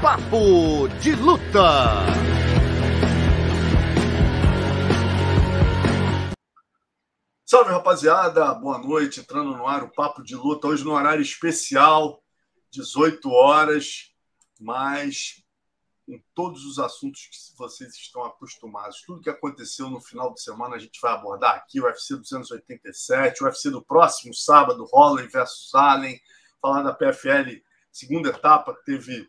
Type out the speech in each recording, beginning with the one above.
Papo de Luta. Salve rapaziada, boa noite. Entrando no ar o Papo de Luta, hoje no horário especial, 18 horas, mas com todos os assuntos que vocês estão acostumados. Tudo que aconteceu no final de semana a gente vai abordar aqui: o UFC 287, o UFC do próximo sábado, Holloway versus Allen, falar da PFL, segunda etapa, que teve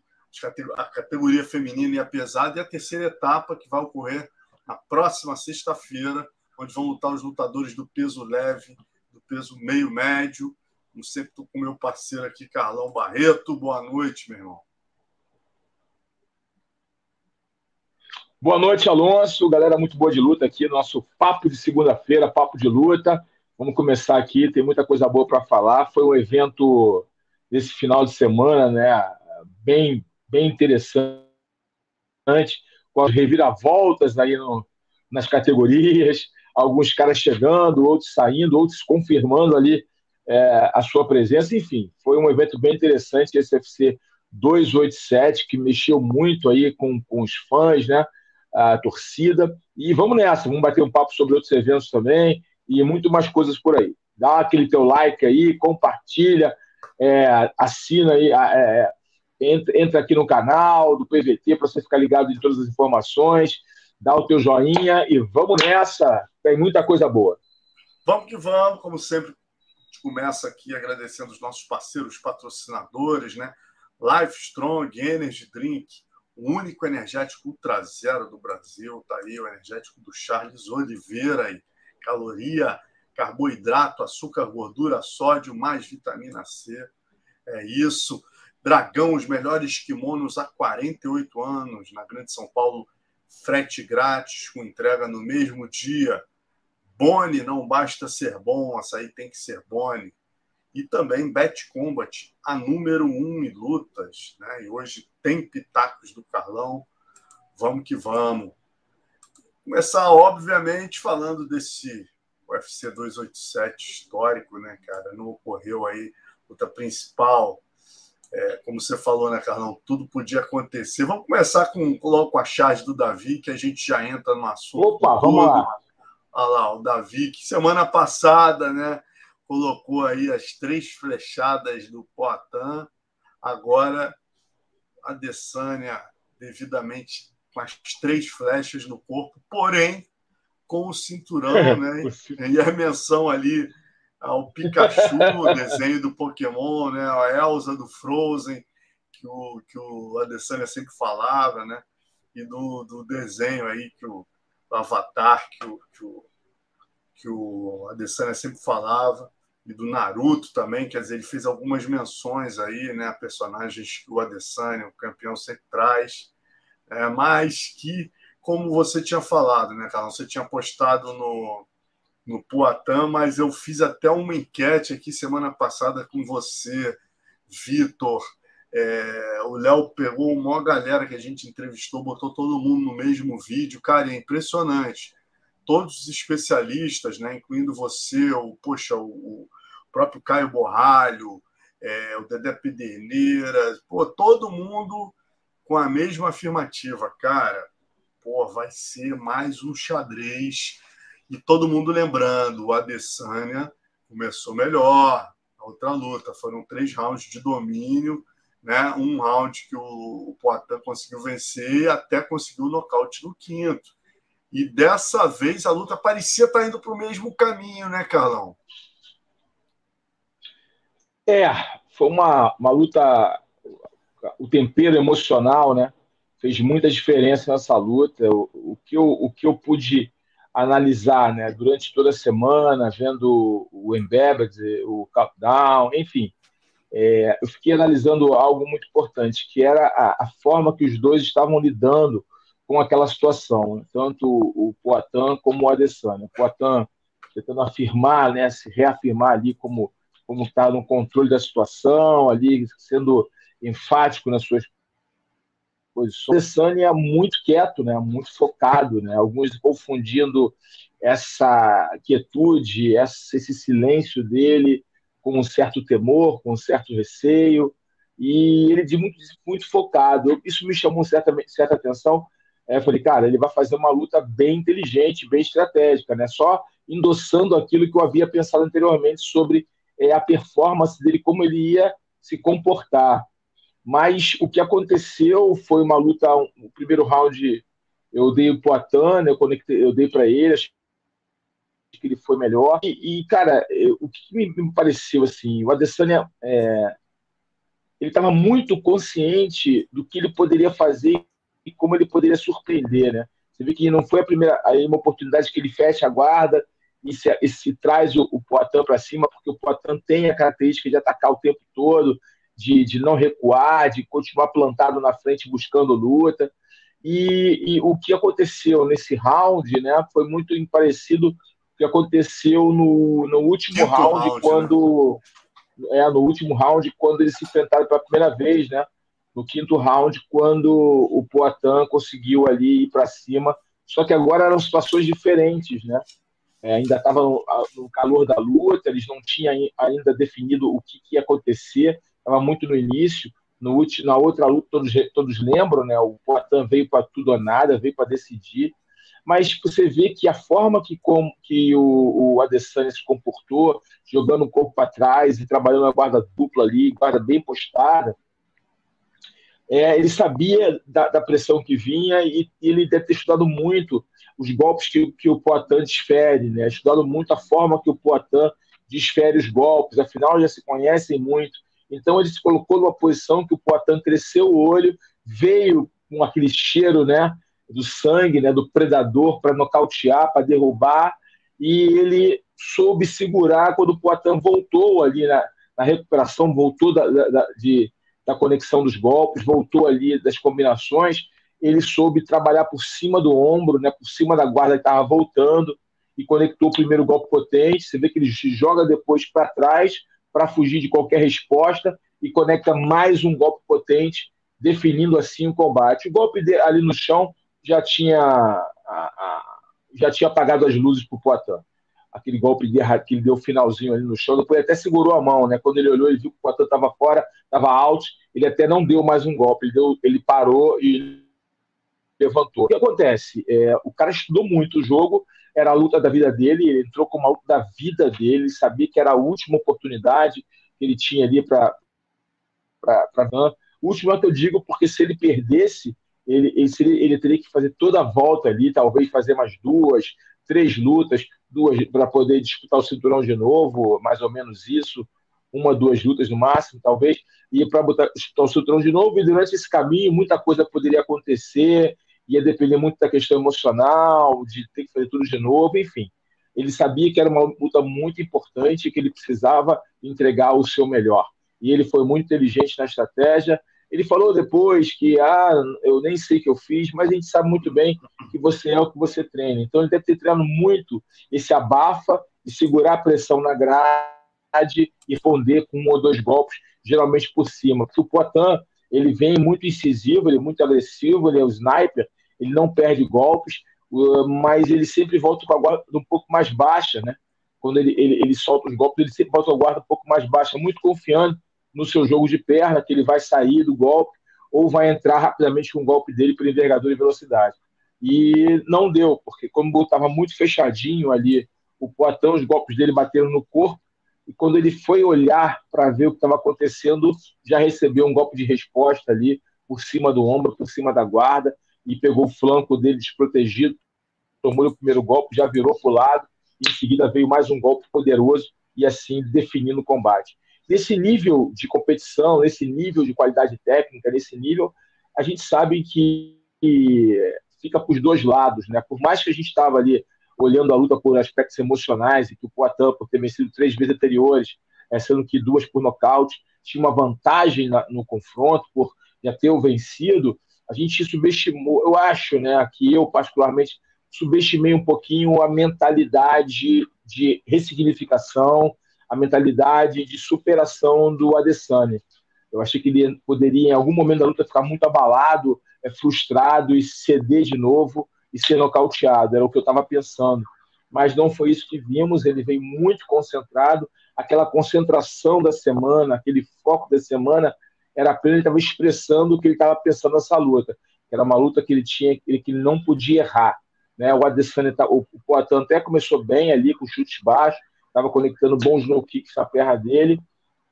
a categoria feminina e a pesada, e a terceira etapa, que vai ocorrer na próxima sexta-feira, onde vão lutar os lutadores do peso leve, do peso meio-médio. Como sempre, estou com meu parceiro aqui, Carlão Barreto. Boa noite, meu irmão. Boa noite, Alonso. Galera, muito boa de luta aqui. Nosso papo de segunda-feira, papo de luta. Vamos começar aqui. Tem muita coisa boa para falar. Foi um evento desse final de semana, né? Bem, bem interessante, com as reviravoltas aí no, nas categorias. Alguns caras chegando, outros saindo, outros confirmando ali é, a sua presença. Enfim, foi um evento bem interessante esse UFC 287 que mexeu muito aí com, com os fãs, né? a torcida. E vamos nessa, vamos bater um papo sobre outros eventos também e muito mais coisas por aí. Dá aquele teu like aí, compartilha, é, assina aí, é, entra, entra, aqui no canal do PVT para você ficar ligado em todas as informações, dá o teu joinha e vamos nessa, tem muita coisa boa. Vamos que vamos, como sempre, a gente começa aqui agradecendo os nossos parceiros, patrocinadores, né? Life Strong, Energy Drink, o único energético ultra zero do Brasil. Tá aí o energético do Charles Oliveira. Aí. Caloria, carboidrato, açúcar, gordura, sódio, mais vitamina C. É isso. Dragão, os melhores kimonos há 48 anos. Na Grande São Paulo, frete grátis, com entrega no mesmo dia. Boni, não basta ser bom, açaí tem que ser Boni e também Bet Combat, a número um em lutas. Né? E hoje tem pitacos do Carlão. Vamos que vamos. Começar, obviamente, falando desse UFC 287 histórico, né, cara? Não ocorreu aí luta principal. É, como você falou, né, Carlão? Tudo podia acontecer. Vamos começar com, logo com a charge do Davi, que a gente já entra no assunto. Opa, vamos lá. Olha lá, o Davi, que semana passada, né? colocou aí as três flechadas do Poitin. Agora a Dessânia devidamente com as três flechas no corpo, porém com o cinturão, né? E a menção ali ao Pikachu, o desenho do Pokémon, né? A Elsa do Frozen, que o, que o Adesanya sempre falava, né? E do, do desenho aí que o, o Avatar, que o, que o, que o Adesanya sempre falava e do Naruto também, quer dizer, ele fez algumas menções aí, né, a personagens que o Adesanya, o campeão, sempre traz, é, mas que, como você tinha falado, né, Carlão, você tinha postado no, no Puatã, mas eu fiz até uma enquete aqui semana passada com você, Vitor, é, o Léo pegou uma galera que a gente entrevistou, botou todo mundo no mesmo vídeo, cara, é impressionante. Todos os especialistas, né, incluindo você, o, poxa, o, próprio Caio Borralho, é, o Dedé Pederneira, pô, todo mundo com a mesma afirmativa, cara, pô, vai ser mais um xadrez. E todo mundo lembrando, o Adesanya começou melhor, a outra luta, foram três rounds de domínio, né? um round que o, o Poitin conseguiu vencer e até conseguiu o nocaute no quinto. E dessa vez a luta parecia estar indo para o mesmo caminho, né, Carlão? É, foi uma, uma luta. O tempero emocional, né? Fez muita diferença nessa luta. O, o, que, eu, o que eu pude analisar, né? Durante toda a semana, vendo o Embedded, o Countdown, enfim. É, eu fiquei analisando algo muito importante, que era a, a, forma que os dois estavam lidando com aquela situação, né? tanto o, o Poitin como o Adesanya. O Poitin tentando afirmar, né, se reafirmar ali como como está no controle da situação, ali sendo enfático nas suas posições. O é muito quieto, né? muito focado, né? alguns confundindo essa quietude, esse silêncio dele com um certo temor, com um certo receio. e ele de muito, muito focado. Isso me chamou certa, certa atenção. É, falei, cara, ele vai fazer uma luta bem inteligente, bem estratégica, né? Só endossando aquilo que eu havia pensado anteriormente sobre é, a performance dele, como ele ia se comportar. Mas o que aconteceu foi uma luta, o primeiro round eu dei o Poitin, eu, conectei, eu dei para ele, acho que ele foi melhor. E, e cara, eu, o que me, me, pareceu assim, o Adesanya é, ele estava muito consciente do que ele poderia fazer e como ele poderia surpreender, né? Você vê que não foi a primeira, aí uma oportunidade que ele fecha a guarda e se, e se traz o, o Poitin para cima, porque o Poitin tem a característica de atacar o tempo todo, de, de não recuar, de continuar plantado na frente buscando luta. E, e, o que aconteceu nesse round, né, foi muito parecido com o que aconteceu no, no último round, round, quando né? é no último round quando eles se enfrentaram pela primeira vez, né? No quinto round, quando o Poitin conseguiu ali ir para cima, só que agora eram situações diferentes, né? É, ainda estava no, no, calor da luta, eles não tinham ainda definido o que, que ia acontecer, estava muito no início. No, na outra luta, todos, todos lembram, né? O Poitin veio para tudo ou nada, veio para decidir. Mas você vê que a forma que, com, que o, o Adesanya se comportou, jogando o corpo para trás e trabalhando a guarda dupla ali, guarda bem postada, é, ele sabia da, da, pressão que vinha e, e, ele deve ter estudado muito os golpes que, que o Poitin desfere, né? estudado muito a forma que o Poitin desfere os golpes, afinal já se conhecem muito. Então ele se colocou numa posição que o Poitin cresceu o olho, veio com aquele cheiro né, do sangue, né, do predador para nocautear, para derrubar, e ele soube segurar quando o Poitin voltou ali na, na recuperação, voltou da, da, de, da conexão dos golpes, voltou ali das combinações, ele soube trabalhar por cima do ombro, né, por cima da guarda que estava voltando, e conectou o primeiro golpe potente. Você vê que ele joga depois para trás, para fugir de qualquer resposta e conecta mais um golpe potente, definindo assim o combate. O golpe de, ali no chão já tinha, a, a, já tinha apagado as luzes para o Poitin. Aquele golpe de, que ele deu finalzinho ali no chão, depois até segurou a mão, né? Quando ele olhou, ele viu que o Poitin estava fora, estava alto, ele até não deu mais um golpe, ele, deu, ele parou e levantou. O que acontece? É, o cara estudou muito o jogo, era a luta da vida dele, ele entrou com uma luta da vida dele, sabia que era a última oportunidade que ele tinha ali para para última que eu digo porque se ele perdesse ele, ele, ele, teria que fazer toda a volta ali talvez fazer mais duas três lutas duas para poder disputar o cinturão de novo mais ou menos isso uma duas lutas no máximo talvez e para disputar o cinturão de novo e durante esse caminho muita coisa poderia acontecer ia depender muito da questão emocional, de ter que fazer tudo de novo, enfim. Ele sabia que era uma luta muito importante, que ele precisava entregar o seu melhor. E ele foi muito inteligente na estratégia. Ele falou depois que, ah, eu nem sei o que eu fiz, mas a gente sabe muito bem que você é o que você treina. Então ele deve ter treinado muito esse abafa e segurar a pressão na grade e responder com um ou dois golpes, geralmente por cima. Porque o Poitin, ele vem muito incisivo, ele é muito agressivo, ele é o sniper, ele não perde golpes, mas ele sempre volta com a guarda um pouco mais baixa, né? Quando ele, ele, ele solta os golpes, ele sempre volta com a guarda um pouco mais baixa, muito confiando no seu jogo de perna, que ele vai sair do golpe ou vai entrar rapidamente com o golpe dele por envergadura e velocidade. E não deu, porque como estava muito fechadinho ali, o Poitão, os golpes dele bateram no corpo, e quando ele foi olhar para ver o que estava acontecendo, já recebeu um golpe de resposta ali por cima do ombro, por cima da guarda, e pegou o flanco dele desprotegido, tomou o primeiro golpe, já virou para o lado, e em seguida veio mais um golpe poderoso e assim definindo o combate. Nesse nível de competição, nesse nível de qualidade técnica, nesse nível, a gente sabe que fica para os dois lados, né? Por mais que a gente estava ali olhando a luta por aspectos emocionais e que o Poitin, por ter vencido três vezes anteriores, é, sendo que duas por nocaute, tinha uma vantagem no confronto por já ter o vencido, a gente subestimou, eu acho, né, que eu particularmente subestimei um pouquinho a mentalidade de ressignificação, a mentalidade de superação do Adesanya. Eu achei que ele poderia, em algum momento da luta, ficar muito abalado, é, frustrado e ceder de novo e ser nocauteado. Era o que eu estava pensando. Mas não foi isso que vimos. Ele veio muito concentrado. Aquela concentração da semana, aquele foco da semana, era pleno, ele estava expressando o que ele estava pensando nessa luta. Era uma luta que ele tinha, que ele não podia errar. Né? O Adesanya, tá, o, o Poitin até começou bem ali, com chutes baixos, estava conectando bons no kicks na perna dele,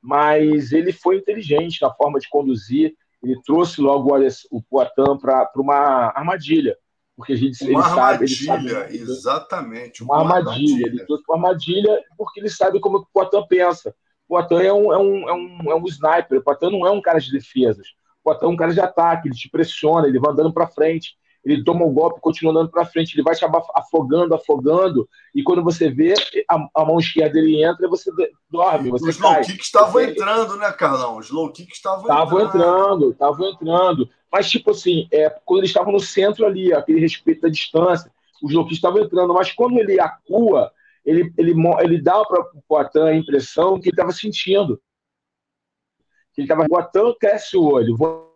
mas ele foi inteligente na forma de conduzir, ele trouxe logo o, o Poitin para uma armadilha, porque a gente uma ele armadilha, sabe, ele sabe, exatamente. Uma, uma armadilha. armadilha. Ele trouxe uma armadilha porque ele sabe como o Poitin pensa. O Poitin é um, é, um, é, um, é um sniper, o Poitin não é um cara de defesas. O Poitin é um cara de ataque, ele te pressiona, ele vai andando para frente ele toma o um golpe, continua andando para frente, ele vai acabar afogando, afogando, e quando você vê, a, a mão esquerda dele entra e você dorme. Você Os low kicks estavam entrando, né, Carlão? Os low kicks estavam entrando. Estavam entrando, estavam entrando. Mas, tipo assim, é, quando eles estavam no centro ali, aquele respeito da distância, os low kicks estavam entrando, mas quando ele acua, ele, ele, ele dá para o Poitin a impressão que ele estava sentindo. Que ele estava, Poitin cresce o olho, vou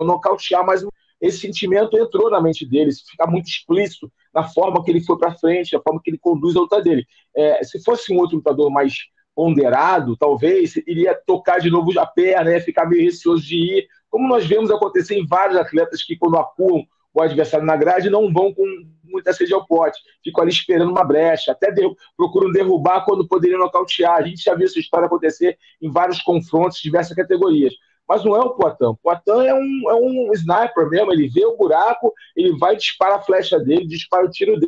nocautear mais um esse sentimento entrou na mente dele, fica muito explícito na forma que ele foi para frente, na forma que ele conduz a luta dele. É, se fosse um outro lutador mais ponderado, talvez iria tocar de novo a perna, né, ficar meio receoso de ir, como nós vemos acontecer em vários atletas que, quando acuam o adversário na grade, não vão com muita sede ao pote, ficam ali esperando uma brecha, até procuram derrubar quando poderiam nocautear. A gente já viu essa história acontecer em vários confrontos, diversas categorias. Mas não é o Poitin. O Poitin é um, é um sniper mesmo. Ele vê o buraco, ele vai disparar a flecha dele, dispara o tiro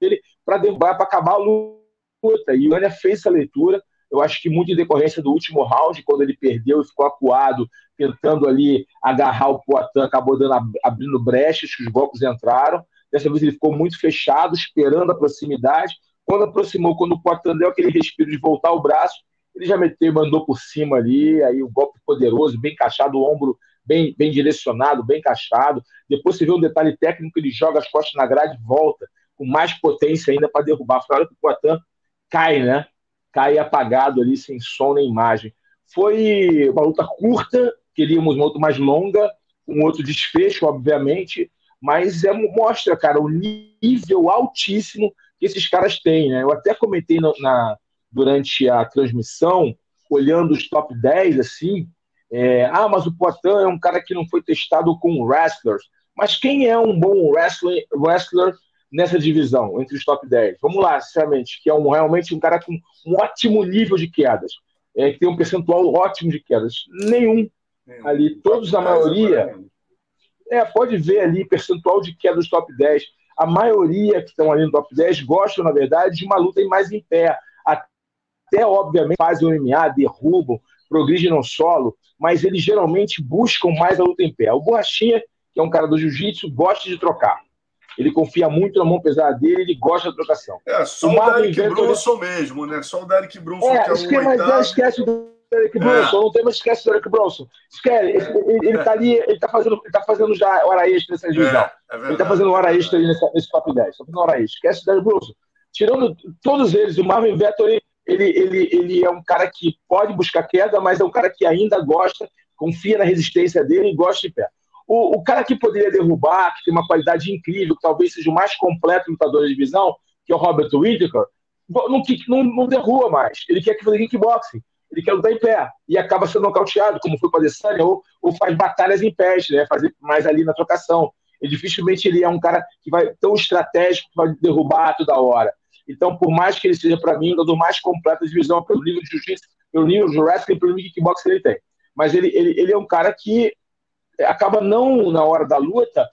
dele para derrubar, para acabar a luta. E o Ania fez essa leitura. Eu acho que muito em decorrência do último round, quando ele perdeu e ficou acuado, tentando ali agarrar o Poitin, acabou dando, abrindo brechas, que os golpes entraram. Dessa vez ele ficou muito fechado, esperando a proximidade. Quando aproximou, quando o Poitin deu aquele respiro de voltar o braço, ele já meteu, mandou por cima ali, aí o golpe poderoso, bem encaixado, o ombro bem, bem direcionado, bem encaixado. Depois você vê um detalhe técnico, ele joga as costas na grade e volta, com mais potência ainda para derrubar. Foi a hora que o Poitin cai, né? Cai apagado ali, sem som nem imagem. Foi uma luta curta, queríamos uma luta mais longa, um outro desfecho, obviamente, mas é, mostra, cara, o nível altíssimo que esses caras têm, né? Eu até comentei na, na durante a transmissão, olhando os top 10, assim, é, ah, mas o Poitin é um cara que não foi testado com wrestlers. Mas quem é um bom wrestler, wrestler nessa divisão, entre os top 10? Vamos lá, sinceramente, que é um, realmente um cara com um ótimo nível de quedas, é, que tem um percentual ótimo de quedas. Nenhum. Ali, todos, a maioria. É, pode ver ali percentual de queda dos top 10. A maioria que estão ali no top 10 gostam, na verdade, de uma luta mais em pé até obviamente fazem o MMA, derrubam, progridem no solo, mas eles geralmente buscam mais a luta em pé. O Borrachinha, que é um cara do jiu-jitsu, gosta de trocar. Ele confia muito na mão pesada dele, ele gosta da trocação. É, só o, o Derek Brunson mesmo, né? Só o Derek Brunson é, que é o esquema, oitavo. esquece do Derek Brunson, é. não tem mais esquece do Derek Brunson. Esquece, ele, ele, ele tá ali, ele tá fazendo, ele tá fazendo já hora extra nessa divisão. É, é ele tá fazendo hora extra aí nesse, nesse top 10, tá fazendo hora extra. Esquece o Derek Brunson. Tirando todos eles, o Marvin Vettori ele, ele, ele é um cara que pode buscar queda, mas é um cara que ainda gosta, confia na resistência dele e gosta de pé. O, o cara que poderia derrubar, que tem uma qualidade incrível, que talvez seja o mais completo lutador de divisão, que é o Robert Whittaker, não, não, não derruba mais. Ele quer que fazer kickboxing. Ele quer lutar em pé e acaba sendo nocauteado, como foi com a Adesanya, ou, ou faz batalhas em pés, né? fazer mais ali na trocação. E dificilmente ele é um cara que vai tão estratégico que vai derrubar toda hora. Então, por mais que ele seja, para mim, um dos mais completos da divisão, pelo nível de jiu-jitsu, pelo nível de wrestling, pelo nível de kickbox que ele tem. Mas ele, ele, ele é um cara que acaba não, na hora da luta,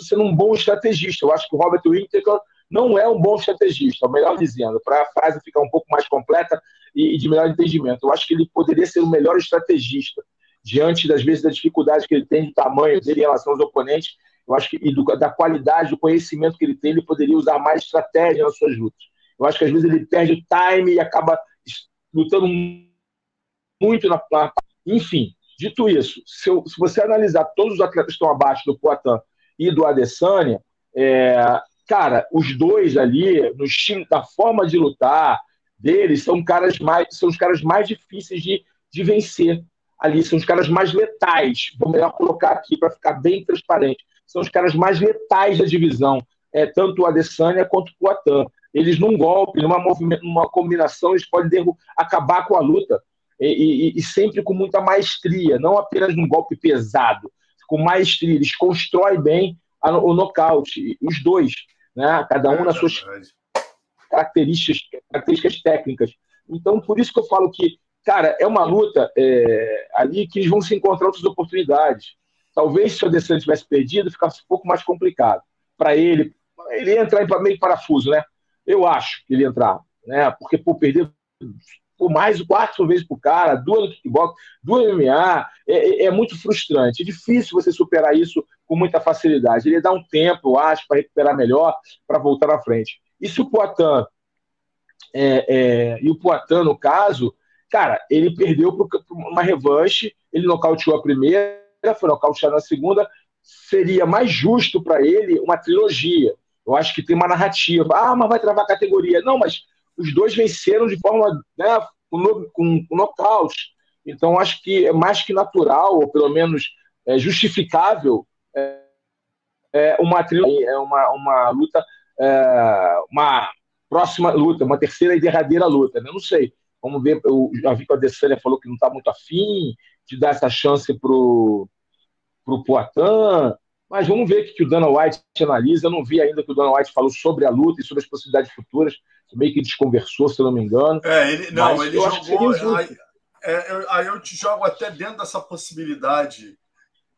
sendo um bom estrategista. Eu acho que o Robert Whittaker não é um bom estrategista, é melhor dizendo, para a frase ficar um pouco mais completa e, e, de melhor entendimento. Eu acho que ele poderia ser o melhor estrategista diante das vezes da dificuldade que ele tem de tamanho dele em relação aos oponentes. Eu acho que e do, da qualidade, do conhecimento que ele tem, ele poderia usar mais estratégia nas suas lutas. Eu acho que às vezes ele perde o time e acaba lutando muito na. na enfim, dito isso, se, eu, se, você analisar todos os atletas que estão abaixo do Poitin e do Adesanya, é, cara, os dois ali, no estilo, da forma de lutar deles, são caras mais, são os caras mais difíceis de, de vencer ali, são os caras mais letais. Vou melhor colocar aqui para ficar bem transparente são os caras mais letais da divisão, é, tanto o Adesanya quanto o Poitin. Eles, num golpe, numa, numa combinação, eles podem acabar com a luta. E, e, e, sempre com muita maestria, não apenas um golpe pesado, com maestria. Eles constroem bem a, o nocaute, os dois, né? cada um é nas suas características, características técnicas. Então, por isso que eu falo que, cara, é uma luta é, ali que eles vão se encontrar outras oportunidades. Talvez se o Adesanya tivesse perdido, ficasse um pouco mais complicado para ele. Ele ia entrar meio parafuso, né? Eu acho que ele ia entrar, né? Porque, por perder mais quatro vezes pro cara, duas no kickbox, duas MMA, é, é, é, muito frustrante. É difícil você superar isso com muita facilidade. Ele dá um tempo, eu acho, para recuperar melhor, para voltar à frente. E se o Poitin, é, é, e o Poitin, no caso, cara, ele perdeu para uma revanche, ele nocauteou a primeira, foi nocauteado na segunda, seria mais justo para ele uma trilogia. Eu acho que tem uma narrativa. Ah, mas vai travar categoria. Não, mas os dois venceram de forma né, com, com, com nocaute. Então, acho que é mais que natural, ou pelo menos é, justificável, é, é uma, é uma, uma luta, é, uma próxima luta, uma terceira e derradeira luta. Né? Não sei. Vamos ver. Eu já vi que a Adesanya falou que não está muito afim de dar essa chance para o Poitin. Mas vamos ver o que o Dana White analisa. Eu não vi ainda que o Dana White falou sobre a luta e sobre as possibilidades futuras. Meio que desconversou, se eu não me engano. É, ele, não, ele jogou. Aí, é, aí eu te jogo até dentro dessa possibilidade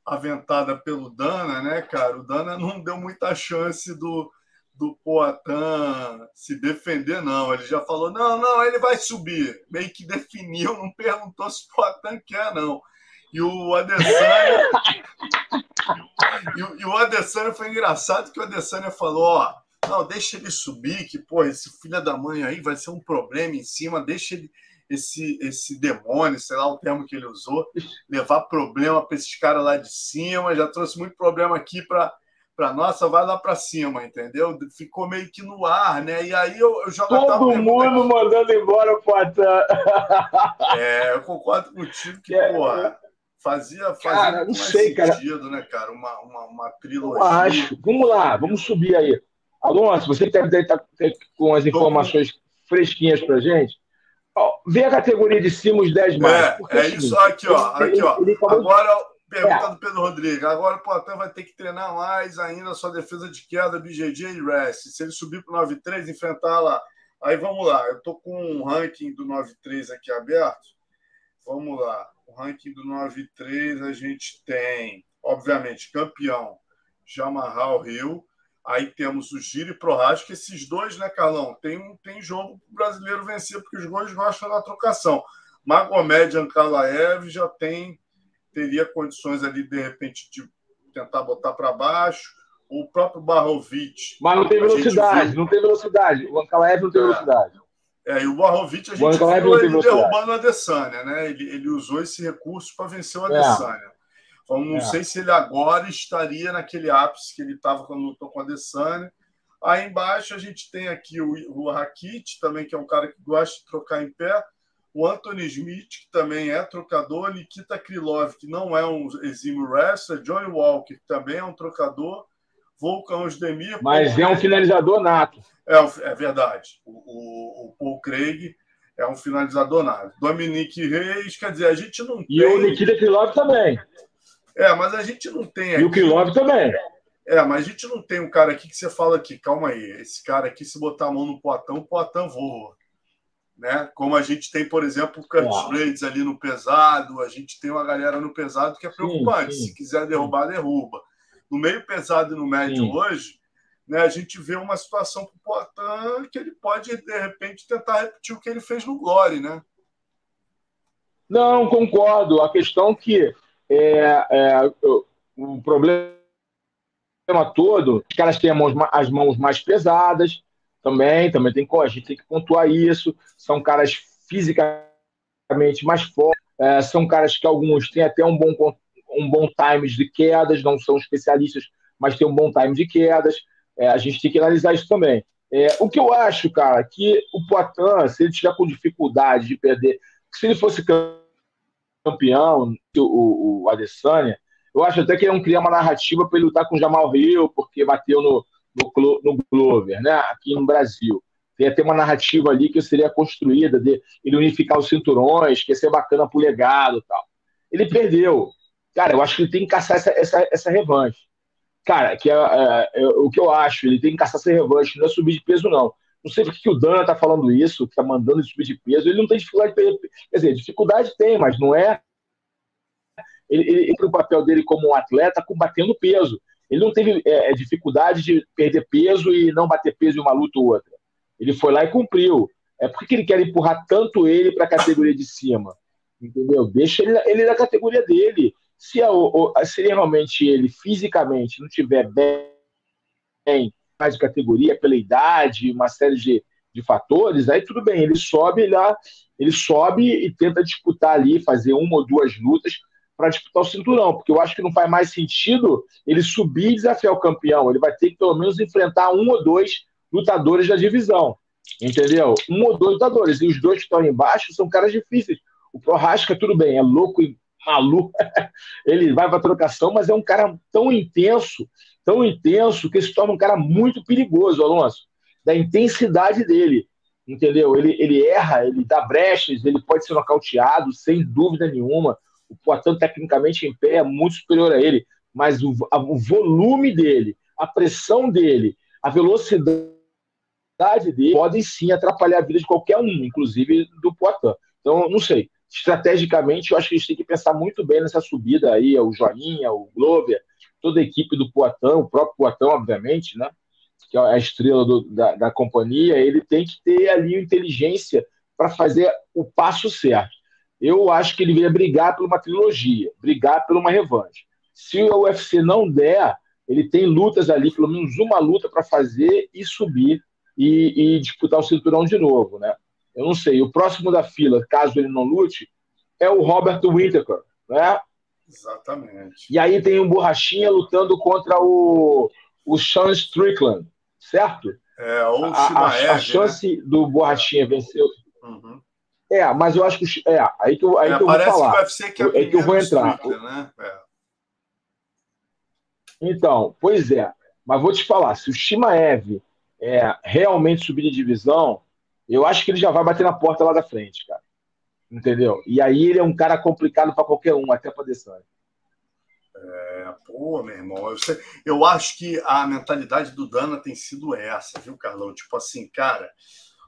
aventada pelo Dana, né, cara? O Dana não deu muita chance do, do Poatan se defender, não. Ele já falou: não, não, ele vai subir. Meio que definiu, não perguntou se o Poatan quer, não. E o Adesanya. e, e, o Adesanya foi engraçado que o Adesanya falou: ó, não, deixa ele subir, que, pô, esse filho da mãe aí vai ser um problema em cima, deixa ele, esse, esse demônio, sei lá o termo que ele usou, levar problema para esses caras lá de cima, já trouxe muito problema aqui para para nossa, vai lá para cima, entendeu? Ficou meio que no ar, né? E aí eu, eu jogo Todo mundo aqui. mandando embora o Poitin. É, eu concordo contigo que, é, porra, Fazia, fazia cara, não sei, sentido, cara. né, cara? Uma, uma, uma trilogia. Eu acho. Vamos lá, vamos subir aí. Alonso, você deve estar com as informações fresquinhas pra gente. Ó, vê a categoria de cima os 10 mais. É, é, é isso aqui, ó. Aqui, ó. Agora, pergunta é. do Pedro Rodrigues. Agora o Poitin vai ter que treinar mais ainda a sua defesa de queda, BJJ e rest. Se ele subir para o 9-3, enfrentar lá. Aí vamos lá. Eu tô com um ranking do 9-3 aqui aberto. Vamos lá. O ranking do 9-3 a gente tem, obviamente, campeão Jamarral Rio. Aí temos o Giro e Prohas, que esses dois, né, Carlão? Tem, tem jogo para o brasileiro vencer, porque os dois gostam da trocação. Magomed Ankalaev já tem, teria condições ali, de repente, de tentar botar para baixo. O próprio Barrovic. Mas não tem velocidade, não tem velocidade. O Ankalaev não tem é. velocidade. É, e o Borrovic, a gente viu ele derrubando o Adesanya, né? Ele, ele usou esse recurso para vencer o é. Adesanya. É. Então, não é. sei se ele agora estaria naquele ápice que ele estava quando lutou com o Adesanya. Aí embaixo a gente tem aqui o, o Rakit, também, que é um cara que gosta de trocar em pé. O Anthony Smith, que também é trocador. Nikita Krylov, que não é um exímio wrestler. Johnny Walker, que também é um trocador. Volkan Osdemir. Mas é um finalizador nato. É, é verdade. O, o, o, Paul Craig é um finalizador nato. Dominique Reis, quer dizer, a gente não e tem. E o Nikita Krylov também. É, mas a gente não tem. Aqui... E o Krylov também. É, mas a gente não tem um cara aqui que você fala aqui, calma aí, esse cara aqui, se botar a mão no potão, o potão voa. Né? Como a gente tem, por exemplo, o Curtis Blades ali no pesado, a gente tem uma galera no pesado que é preocupante. Sim, sim. Se quiser derrubar, derruba no meio pesado e no médio Sim. hoje, né, a gente vê uma situação para o Poitin que ele pode, de repente, tentar repetir o que ele fez no Glory, né? Não, concordo. A questão que é, é, o problema todo, os caras têm mãos, as mãos mais pesadas também, também tem, a gente tem que pontuar isso. São caras fisicamente mais fortes, é, são caras que alguns têm até um bom um bom time de quedas, não são especialistas, mas tem um bom time de quedas. É, a gente tem que analisar isso também. É, o que eu acho, cara, que o Poitin, se ele tiver com dificuldade de perder, se ele fosse campeão, o, o Adesanya, eu acho até que iam criar uma narrativa para ele lutar com o Jamal Hill, porque bateu no, no, no Glover, né, aqui no Brasil. Tem até uma narrativa ali que seria construída de ele unificar os cinturões, que ia ser bacana pro legado e tal. Ele perdeu. Cara, eu acho que ele tem que caçar essa, essa, essa revanche. Cara, que é, é, é, o que eu acho, ele tem que caçar essa revanche, não é subir de peso, não. Não sei por que o Dana tá falando isso, que tá mandando ele subir de peso. Ele não tem dificuldade de perder. Quer dizer, dificuldade tem, mas não é. Ele, ele, ele o papel dele como um atleta combatendo peso. Ele não teve é, é, dificuldade de perder peso e não bater peso em uma luta ou outra. Ele foi lá e cumpriu. É por que ele quer empurrar tanto ele para a categoria de cima? Entendeu? Deixa ele, ele na categoria dele. Se, a, se realmente ele fisicamente não tiver bem, mais de categoria, pela idade, uma série de, de fatores, aí tudo bem, ele sobe lá, ele sobe e tenta disputar ali, fazer uma ou duas lutas para disputar o cinturão, porque eu acho que não faz mais sentido ele subir e desafiar o campeão. Ele vai ter que pelo menos enfrentar um ou dois lutadores da divisão. Entendeu? Um ou dois lutadores. E os dois que estão embaixo são caras difíceis. O Prohaska, tudo bem, é louco maluco. ele vai para trocação, mas é um cara tão intenso, tão intenso, que se torna um cara muito perigoso, Alonso. Da intensidade dele. Entendeu? Ele, ele erra, ele dá brechas, ele pode ser nocauteado, sem dúvida nenhuma o Poitin, tecnicamente, em pé, é muito superior a ele, mas o, a, o volume dele, a pressão dele, a velocidade dele podem sim atrapalhar a vida de qualquer um, inclusive do Poitin. Então, não sei. Estrategicamente, eu acho que a gente tem que pensar muito bem nessa subida aí, o Joinha, o Glover, toda a equipe do Poitin, o próprio Poitin, obviamente, né? que é a estrela do, da, da companhia, ele tem que ter ali inteligência para fazer o passo certo eu acho que ele deveria brigar por uma trilogia, brigar por uma revanche. Se o UFC não der, ele tem lutas ali, pelo menos uma luta para fazer e subir e, e, disputar o cinturão de novo, né? Eu não sei. O próximo da fila, caso ele não lute, é o Robert Whittaker, né? Exatamente. E aí tem um Borrachinha lutando contra o, o Sean Strickland, certo? É, ou o a, a, a chance né? do Borrachinha vencer. Uhum. É, mas eu acho que. É, aí que eu, aí é, que eu vou falar. Que o UFC que é, é que eu vou entrar. Né? é. Então, pois é. Mas vou te falar, se o Shimaev é, realmente subir de divisão, eu acho que ele já vai bater na porta lá da frente, cara. Entendeu? E aí ele é um cara complicado para qualquer um, até para Desani. É, pô, meu irmão, eu, sei, eu acho que a mentalidade do Dana tem sido essa, viu, Carlão? Tipo assim, cara,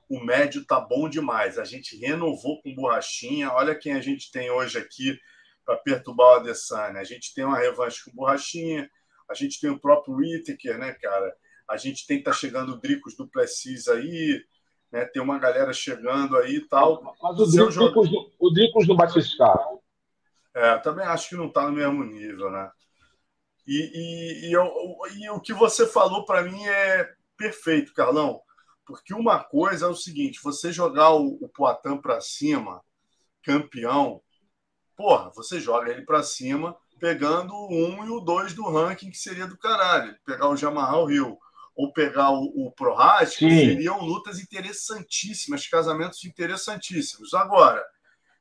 o médio tá bom demais. A gente renovou com borrachinha. Olha quem a gente tem hoje aqui para perturbar o Adesanya. A gente tem uma revanche com borrachinha. A gente tem o próprio Whittaker, né, cara? A gente tem que tá chegando o Dricos do Plessis aí, né? Tem uma galera chegando aí e tal. Mas o Dricos, jogo... o Dricos não bate esse cara. É, também acho que não está no mesmo nível, né? E, e, e, eu, e o que você falou para mim é perfeito, Carlão. Porque uma coisa é o seguinte: você jogar o, o Poitin para cima, campeão, porra, você joga ele para cima, pegando o 1 e o 2 do ranking, que seria do caralho. Pegar o Jamarral Rio ou pegar o, o Prohas, seriam lutas interessantíssimas, casamentos interessantíssimos. Agora,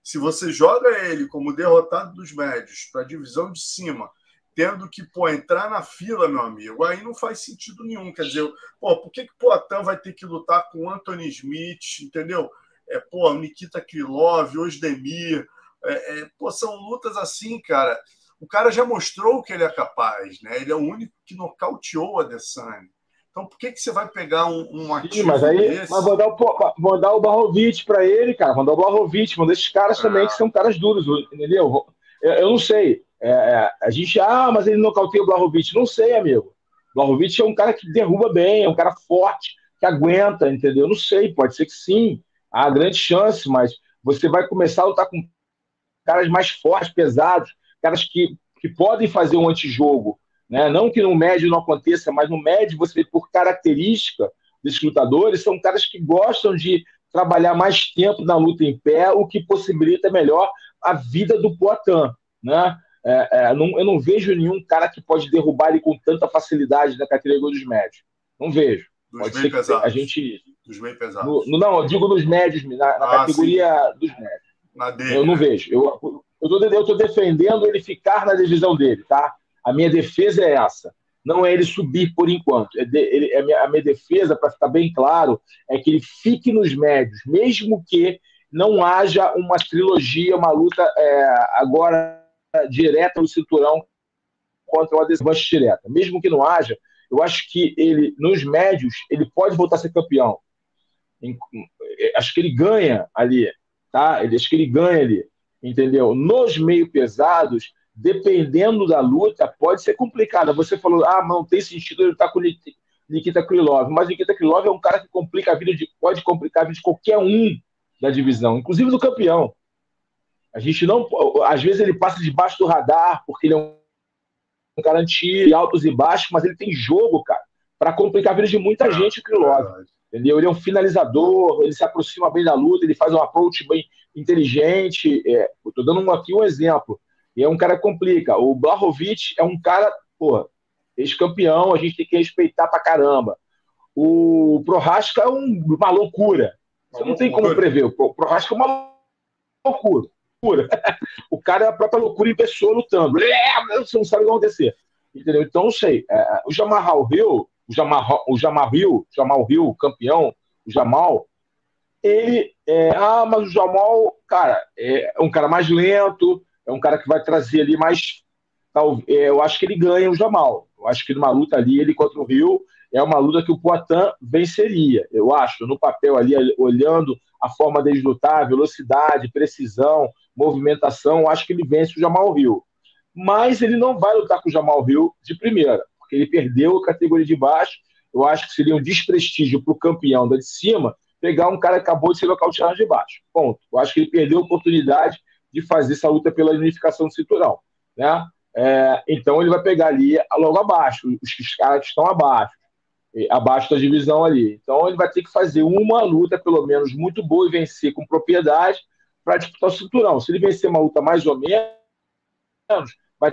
se você joga ele como derrotado dos médios para a divisão de cima tendo que pô, entrar na fila, meu amigo, aí não faz sentido nenhum. Quer dizer, pô, por que, que Poitin vai ter que lutar com Anthony Smith, entendeu? É, pô, Nikita Krylov, Osdemir, é, é, pô, são lutas assim, cara. O cara já mostrou que ele é capaz, né? Ele é o único que nocauteou a Adesanya. Então, por que, que você vai pegar um, um ativo Sim, mas aí, desse? Mas vou dar o, vou dar o Barrovic para ele, cara. Vou dar o Barrovic, um desses caras é. também que são caras duros, entendeu? Eu, eu não sei. É, é, a gente, ah, mas ele nocauteia o Blahovic. Não sei, amigo. O Blahovic é um cara que derruba bem, é um cara forte, que aguenta, entendeu? Não sei, pode ser que sim. Há grande chance, mas você vai começar a lutar com caras mais fortes, pesados, caras que, que podem fazer um antijogo. Né? Não que no médio não aconteça, mas no médio, você por característica desses lutadores, são caras que gostam de trabalhar mais tempo na luta em pé, o que possibilita melhor a vida do Poitin. Né? É, é, não, eu não vejo nenhum cara que pode derrubar ele com tanta facilidade na categoria dos médios. Não vejo. Dos pode ser pesados. a gente. Dos bem pesados. No, não, eu digo nos médios, na, na ah, categoria sim. dos médios. Na dele, eu não né? vejo. Eu estou eu defendendo ele ficar na divisão dele, tá? A minha defesa é essa. não é ele subir por enquanto. É de, ele, é a minha defesa, para ficar bem claro, é que ele fique nos médios, mesmo que não haja uma trilogia, uma luta é, agora direta no cinturão contra o adesivante direta. Mesmo que não haja, eu acho que ele, nos médios, ele pode voltar a ser campeão. Acho que ele ganha ali, tá? Ele, acho que ele ganha ali, entendeu? Nos meio pesados, dependendo da luta, pode ser complicada. Você falou, ah, não tem sentido ele estar com Nikita Krylov, mas Nikita Krylov é um cara que complica a vida de, pode complicar a vida de qualquer um da divisão, inclusive do campeão. A gente não, às vezes ele passa debaixo do radar porque ele é um garantia altos e baixos, mas ele tem jogo, cara, para complicar a vida de muita gente, o Krylov. Entendeu? Ele é um finalizador, ele se aproxima bem da luta, ele faz um approach bem inteligente. É, Estou dando aqui um exemplo. E é um cara que complica. O Blahovic é um cara, pô, ex-campeão, a gente tem que respeitar pra caramba. O Prohaska é um, uma loucura. Você não tem como prever. O Prohaska é uma loucura. O cara é a própria loucura em pessoa lutando. É, você não sabe o que vai acontecer. Entendeu? Então, não sei. É, o Jamal Hill, o Jamal, o Jamal Hill, Jamal Hill, campeão, o Jamal, ele. É, ah, mas o Jamal, cara, é um cara mais lento, é um cara que vai trazer ali mais. É, eu acho que ele ganha o Jamal. Eu acho que numa luta ali, ele contra o Rio, é uma luta que o Poitin venceria. Eu acho, no papel ali, olhando a forma dele lutar, velocidade, precisão, movimentação, acho que ele vence o Jamal Rio. Mas ele não vai lutar com o Jamal Rio de primeira, porque ele perdeu a categoria de baixo. Eu acho que seria um desprestígio para o campeão da de cima pegar um cara que acabou de ser nocauteado de baixo. Ponto. Eu acho que ele perdeu a oportunidade de fazer essa luta pela unificação do cinturão. Né? É, então ele vai pegar ali logo abaixo, os, caras que estão abaixo, abaixo da divisão ali. Então ele vai ter que fazer uma luta, pelo menos, muito boa e vencer com propriedade para disputar o cinturão. Se ele vencer uma luta mais ou menos, vai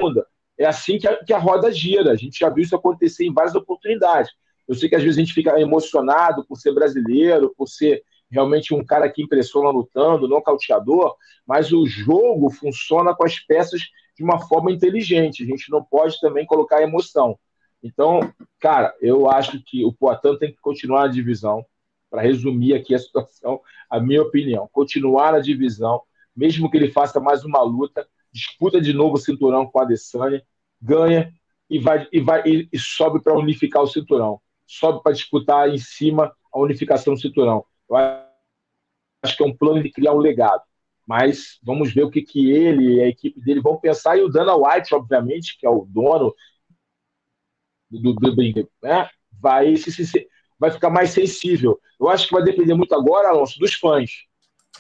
É assim que a, que a roda gira. A gente já viu isso acontecer em várias oportunidades. Eu sei que às vezes a gente fica emocionado por ser brasileiro, por ser realmente um cara que impressiona lutando, não cauteador, mas o jogo funciona com as peças de uma forma inteligente. A gente não pode também colocar emoção. Então, cara, eu acho que o Poitin tem que continuar na divisão. Para resumir aqui a situação, a minha opinião, continuar na divisão, mesmo que ele faça mais uma luta, disputa de novo o cinturão com a Adesanya, ganha e vai e vai e, e sobe para unificar o cinturão, sobe para disputar em cima a unificação do cinturão. Eu acho que é um plano de criar um legado. Mas vamos ver o que, que ele e a equipe dele vão pensar. E o Dana White, obviamente, que é o dono do, do, né, vai, se, se, vai ficar mais sensível. Eu acho que vai depender muito agora, Alonso, dos fãs.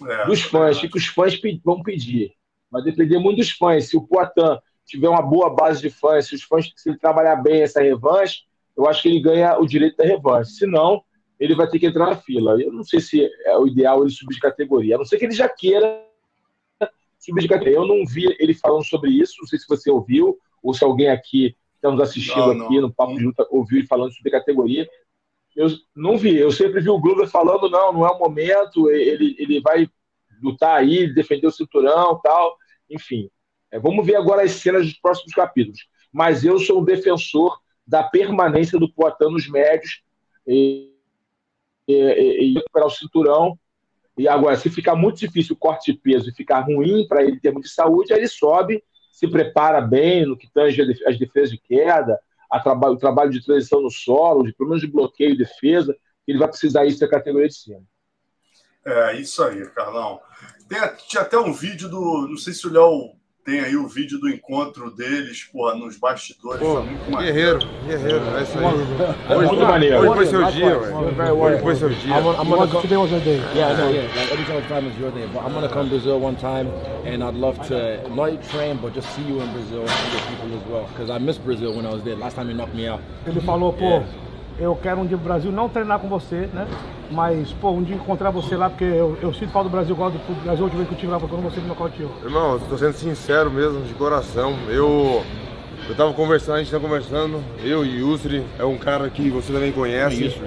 É, dos fãs, o é. que os fãs vão pedir. Vai depender muito dos fãs. Se o Poitin tiver uma boa base de fãs, se os fãs se ele trabalhar bem essa revanche, eu acho que ele ganha o direito da revanche. Se não, ele vai ter que entrar na fila. Eu não sei se é o ideal ele subir de categoria, a não ser que ele já queira subir de categoria. Eu não vi ele falando sobre isso, não sei se você ouviu, ou se alguém aqui que está nos assistindo não, aqui não. no Papo de Luta ouviu ele falando sobre categoria. Eu não vi, eu sempre vi o Glover falando, não, não é o momento, ele, ele vai lutar aí, defender o cinturão tal, enfim. É, vamos ver agora as cenas dos próximos capítulos. Mas eu sou um defensor da permanência do Poitin nos médios. E, e, e recuperar o cinturão. E agora, se ficar muito difícil o corte de peso e ficar ruim para ele em termos de saúde, aí ele sobe, se prepara bem no que tange as defesas de queda, traba o trabalho de transição no solo, de, pelo menos de bloqueio e defesa, ele vai precisar isso da categoria de cima. É, isso aí, Carlão. Tem, tinha até um vídeo do. Não sei se o Léo tem aí o vídeo do encontro deles, porra, nos bastidores. Pô, muito guerreiro, guerreiro, é isso aí. Hoje, muito maneiro. Hoje foi seu dia, velho. Hoje foi seu dia. I'm, I'm gonna, today was your day. Yeah, no, yeah. Like every single time is your day. But I'm gonna come to Brazil one time, and I'd love to not train, but just see you in Brazil and other people as well. Because I missed Brazil when I was there. Last time you knocked me out. Ele falou, pô. Yeah eu quero um dia pro Brasil não treinar com você, né? Mas, pô, um dia encontrar você lá, porque eu, eu sinto falta do Brasil, gosto do Brasil, a última vez que eu estive lá quando você me nocauteou. Irmão, eu tô sendo sincero mesmo, de coração. Eu. Eu tava conversando, a gente tá conversando, eu e Yusri, é um cara que você também conhece.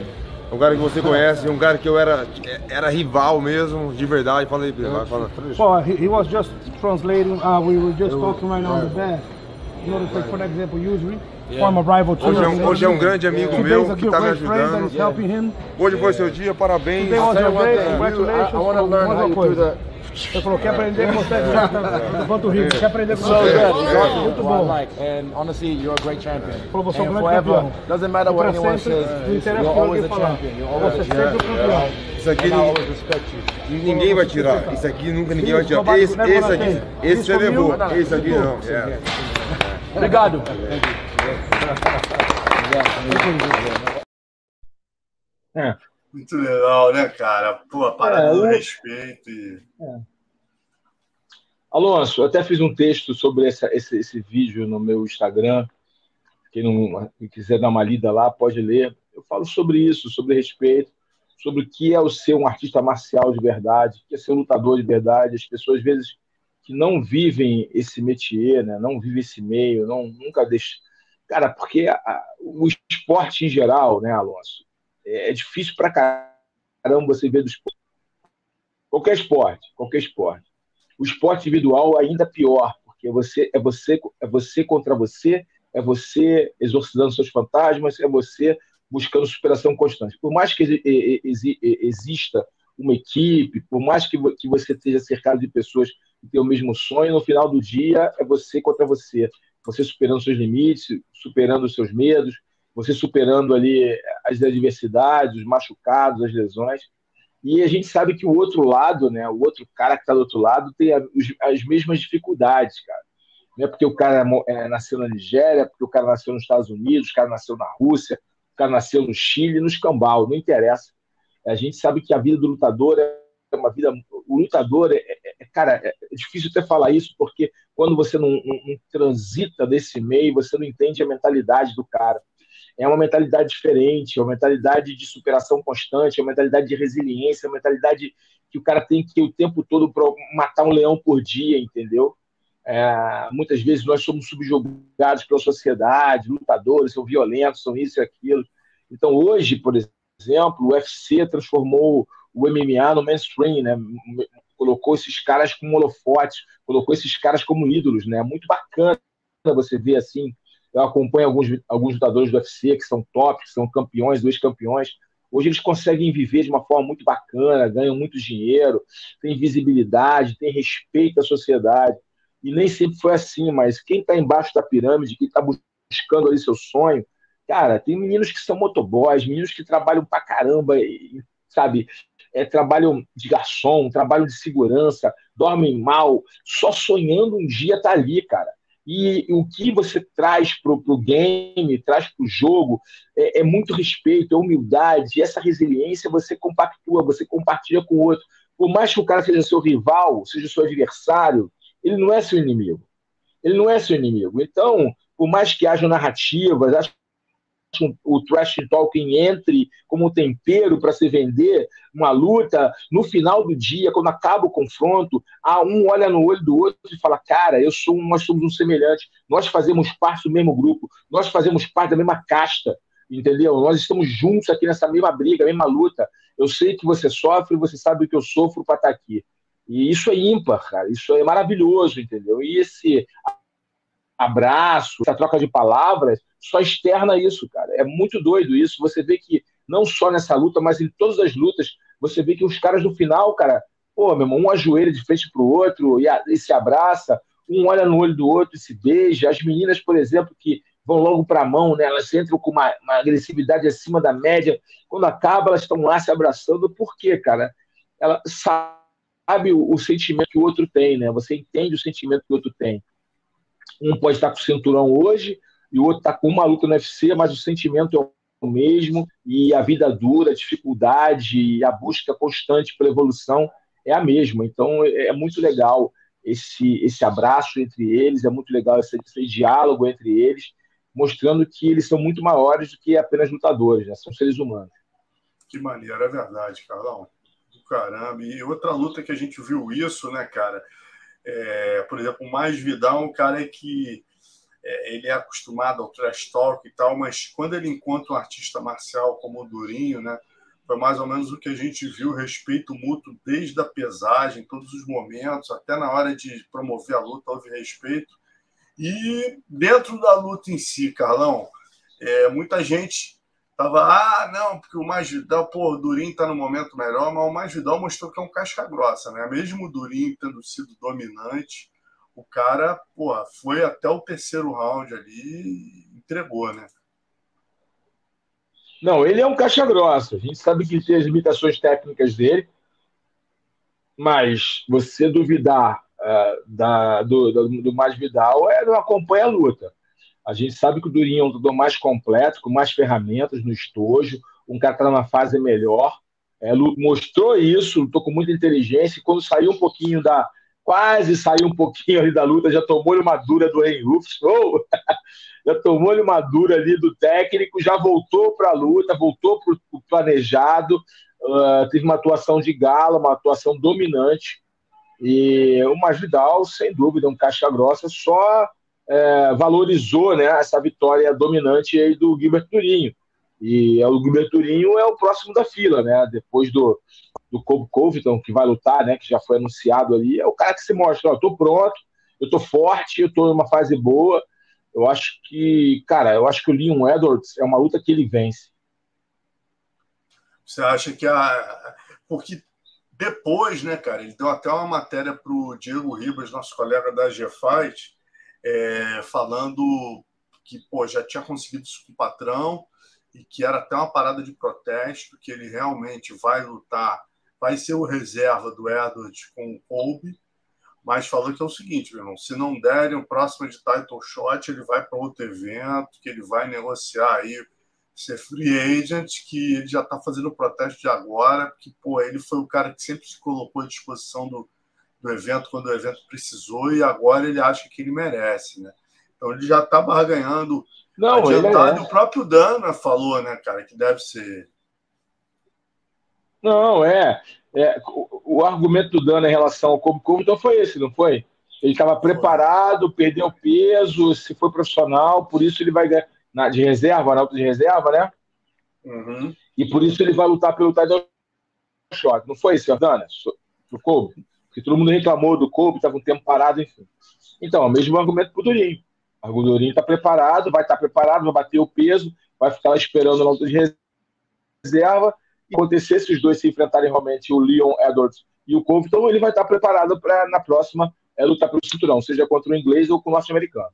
É um cara que você conhece, um cara que eu era, era rival mesmo, de verdade. Fala aí, Pedro, fala. Well, he, was just translating, uh, we were just talking right now in the back. You know, for example, Yusri. Hoje é um, hoje é um grande amigo meu que está me ajudando. Hoje foi seu dia, parabéns. Congratulations. I, I want to learn how you do the Ele falou, quer aprender com você do panturrilha, quer aprender com você. Muito bom. Like, and honestly, you're a great champion. Falou, você é um grande campeão. Doesn't matter what anyone says, you're always a champion. You're always a champion. Isso aqui ninguém vai tirar. Isso aqui nunca ninguém vai tirar. Esse, esse aqui, esse você levou. Esse aqui não. Obrigado. É. Muito legal, né, cara? Pô, a parada é, do respeito. E... É. Alonso, eu até fiz um texto sobre essa, esse, esse vídeo no meu Instagram. Quem não quem quiser dar uma lida lá, pode ler. Eu falo sobre isso, sobre respeito, sobre o que é o ser um artista marcial de verdade, o que é ser um lutador de verdade. As pessoas, às vezes, que não vivem esse métier, né? não vivem esse meio, não, nunca deixam. Cara, porque a, o esporte em geral, né, Alonso, é, é difícil pra caramba você ver do esporte. Qualquer esporte, qualquer esporte. O esporte individual ainda pior, porque você é você é você contra você, é você exorcizando seus fantasmas, é você buscando superação constante. Por mais que exista uma equipe, por mais que você esteja cercado de pessoas que têm o mesmo sonho, no final do dia é você contra você. Você superando seus limites, superando os seus medos, você superando ali as adversidades, os machucados, as lesões. E a gente sabe que o outro lado, né, o outro cara que está do outro lado, tem as mesmas dificuldades, cara. Não é porque o cara é, nasceu na Nigéria, porque o cara nasceu nos Estados Unidos, o cara nasceu na Rússia, o cara nasceu no Chile, no Escambau, não interessa. A gente sabe que a vida do lutador é uma vida. O lutador, é, é, é cara, é difícil até falar isso, porque quando você não, não, não transita desse meio, você não entende a mentalidade do cara é uma mentalidade diferente, é uma mentalidade de superação constante, é uma mentalidade de resiliência, é uma mentalidade que o cara tem que o tempo todo para matar um leão por dia, entendeu? É, muitas vezes nós somos subjugados pela sociedade, lutadores são violentos, são isso e aquilo. Então hoje, por exemplo, o UFC transformou o MMA no mainstream, né? colocou esses caras como holofotes, colocou esses caras como ídolos, né? Muito bacana você ver assim eu acompanho alguns, alguns lutadores do UFC que são top, que são campeões, dois campeões. Hoje eles conseguem viver de uma forma muito bacana, ganham muito dinheiro, têm visibilidade, têm respeito à sociedade. E nem sempre foi assim, mas quem está embaixo da pirâmide, quem está buscando ali seu sonho, cara, tem meninos que são motoboys, meninos que trabalham pra caramba, sabe? É, trabalham de garçom, trabalham de segurança, dormem mal, só sonhando um dia estar tá ali, cara. E o que você traz para o game, traz para o jogo, é, é, muito respeito, é humildade, e essa resiliência você compactua, você compartilha com o outro. Por mais que o cara seja seu rival, seja seu adversário, ele não é seu inimigo. Ele não é seu inimigo. Então, por mais que haja narrativas, acho o trash talking entre como tempero para se vender uma luta, no final do dia, quando acaba o confronto, a um olha no olho do outro e fala: Cara, eu sou, nós somos um semelhante, nós fazemos parte do mesmo grupo, nós fazemos parte da mesma casta, entendeu? Nós estamos juntos aqui nessa mesma briga, mesma luta. Eu sei que você sofre, você sabe que eu sofro para estar tá aqui. E isso é ímpar, cara, isso é maravilhoso, entendeu? E esse abraço, essa troca de palavras, só externa isso, cara. É muito doido isso. Você vê que não só nessa luta, mas em todas as lutas, você vê que os caras no final, cara, pô, meu irmão, um ajoelha de frente pro outro e, a, e se abraça, um olha no olho do outro e se beija. As meninas, por exemplo, que vão logo para a mão, né? Elas entram com uma, uma, agressividade acima da média. Quando acaba, elas estão lá se abraçando. Por quê, cara? Ela sabe o, o, sentimento que o outro tem, né? Você entende o sentimento que o outro tem. Um pode estar com o cinturão hoje e o outro está com uma luta no UFC, mas o sentimento é o mesmo e a vida dura, a dificuldade e a busca constante pela evolução é a mesma. Então é, é muito legal esse, esse abraço entre eles, é muito legal esse, esse diálogo entre eles, mostrando que eles são muito maiores do que apenas lutadores, né? são seres humanos. Que maneiro, é verdade, Carlão. Caramba, e outra luta que a gente viu isso, né, cara? É, por exemplo, o Mais Vidal é um cara que é, ele é acostumado ao trash talk e tal, mas quando ele encontra um artista marcial como o Durinho, né, foi mais ou menos o que a gente viu, respeito mútuo desde a pesagem, todos os momentos, até na hora de promover a luta houve respeito. E dentro da luta em si, Carlão, é, muita gente tava, ah, não, porque o Masvidal, pô, o Durin tá no momento melhor, mas o Masvidal mostrou que é um casca grossa, né? Mesmo o Durin tendo sido dominante, o cara, pô, foi até o terceiro round ali e entregou, né? Não, ele é um caixa grossa. A gente sabe que tem as limitações técnicas dele, mas você duvidar uh, da, do, do, do Masvidal é, não acompanha a luta. A gente sabe que o Durinho é um lutador mais completo, com mais ferramentas no estojo, um cara que está numa fase melhor. É, mostrou isso, lutou com muita inteligência, e quando saiu um pouquinho da. Quase saiu um pouquinho ali da luta, já tomou uma dura do Henry oh! já tomou uma dura ali do técnico, já voltou para a luta, voltou para o planejado, uh, teve uma atuação de gala, uma atuação dominante. E o Masvidal, sem dúvida, um caixa grossa, só é, valorizou né, essa vitória dominante do Gilbert Durinho. E o Gilbert Durinho é o próximo da fila, né? Depois do, do Kobe Covington, que vai lutar, né? Que já foi anunciado ali. É o cara que se mostra, ó, tô pronto, eu tô forte, eu tô numa fase boa. Eu acho que, cara, eu acho que o Leon Edwards é uma luta que ele vence. Você acha que a. Porque depois, né, cara, ele deu até uma matéria para o Diego Ribas, nosso colega da G-Fight, é, falando que pô, já tinha conseguido isso com o patrão e que era até uma parada de protesto, que ele realmente vai lutar, vai ser o reserva do Edward com o Colby, mas falou que é o seguinte, meu irmão, se não derem o próximo de title shot, ele vai para outro evento, que ele vai negociar aí, ser free agent, que ele já está fazendo protesto de agora, porque pô, ele foi o cara que sempre se colocou à disposição do, do evento quando o evento precisou e agora ele acha que ele merece, né? Então ele já está barganhando Não, adiantado. É. O próprio Dana falou, né, cara, que deve ser. Não, é. é o, o, argumento do Dana em relação ao Kobe então foi esse, não foi? Ele estava preparado, perdeu peso, se foi profissional, por isso ele vai ganhar na, de reserva, na alta de reserva, né? Uhum. E por isso ele vai lutar pelo title shot. Não foi isso, Dana? Do Kobe? Porque todo mundo reclamou do Kobe, estava um tempo parado, enfim. Então, é o mesmo argumento para o Durinho. O Durinho está preparado, vai estar tá preparado, vai bater o peso, vai ficar esperando luta de reserva. E acontecer se os dois se enfrentarem realmente, o Leon Edwards e o Kobe, então ele vai estar tá preparado para na próxima é, lutar pelo cinturão, seja contra o inglês ou com o norte-americano.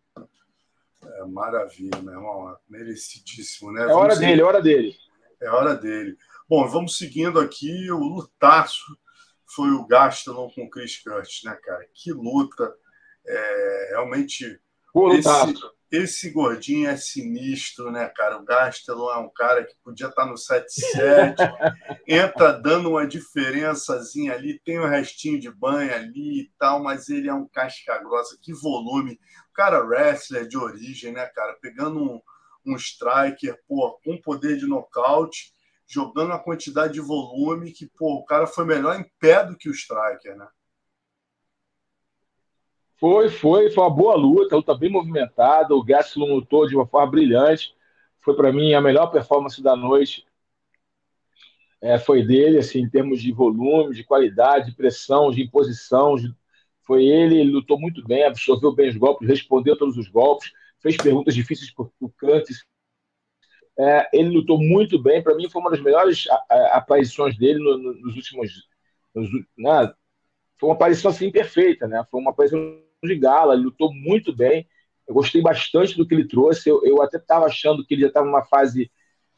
É, maravilha, meu irmão. Merecidíssimo, né? É hora dele, é hora dele. É hora dele. Bom, vamos seguindo aqui o lutaço foi o Gastelum com o Chris Curtis, né, cara? Que luta. É, realmente. Esse, esse gordinho é sinistro, né, cara? O Gastelum é um cara que podia estar no 7-7, entra dando uma diferençazinha ali, tem um restinho de banho ali e tal, mas ele é um casca grossa, que volume. O cara wrestler de origem, né, cara? Pegando um, um striker, pô, com poder de nocaute jogando uma quantidade de volume que, pô, o cara foi melhor em pé do que o striker, né? Foi, foi, foi uma boa luta, luta bem movimentada, o Gastelum lutou de uma forma brilhante, foi para mim a melhor performance da noite, é, foi dele, assim, em termos de volume, de qualidade, de pressão, de imposição, de... foi ele, ele lutou muito bem, absorveu bem os golpes, respondeu todos os golpes, fez perguntas difíceis para o Curtis, é, ele lutou muito bem. Para mim, foi uma das melhores aparições dele no, no, nos últimos. Nos, né? Foi uma aparição assim perfeita, né? Foi uma aparição de gala. Ele lutou muito bem. Eu gostei bastante do que ele trouxe. Eu, eu até estava achando que ele já estava numa fase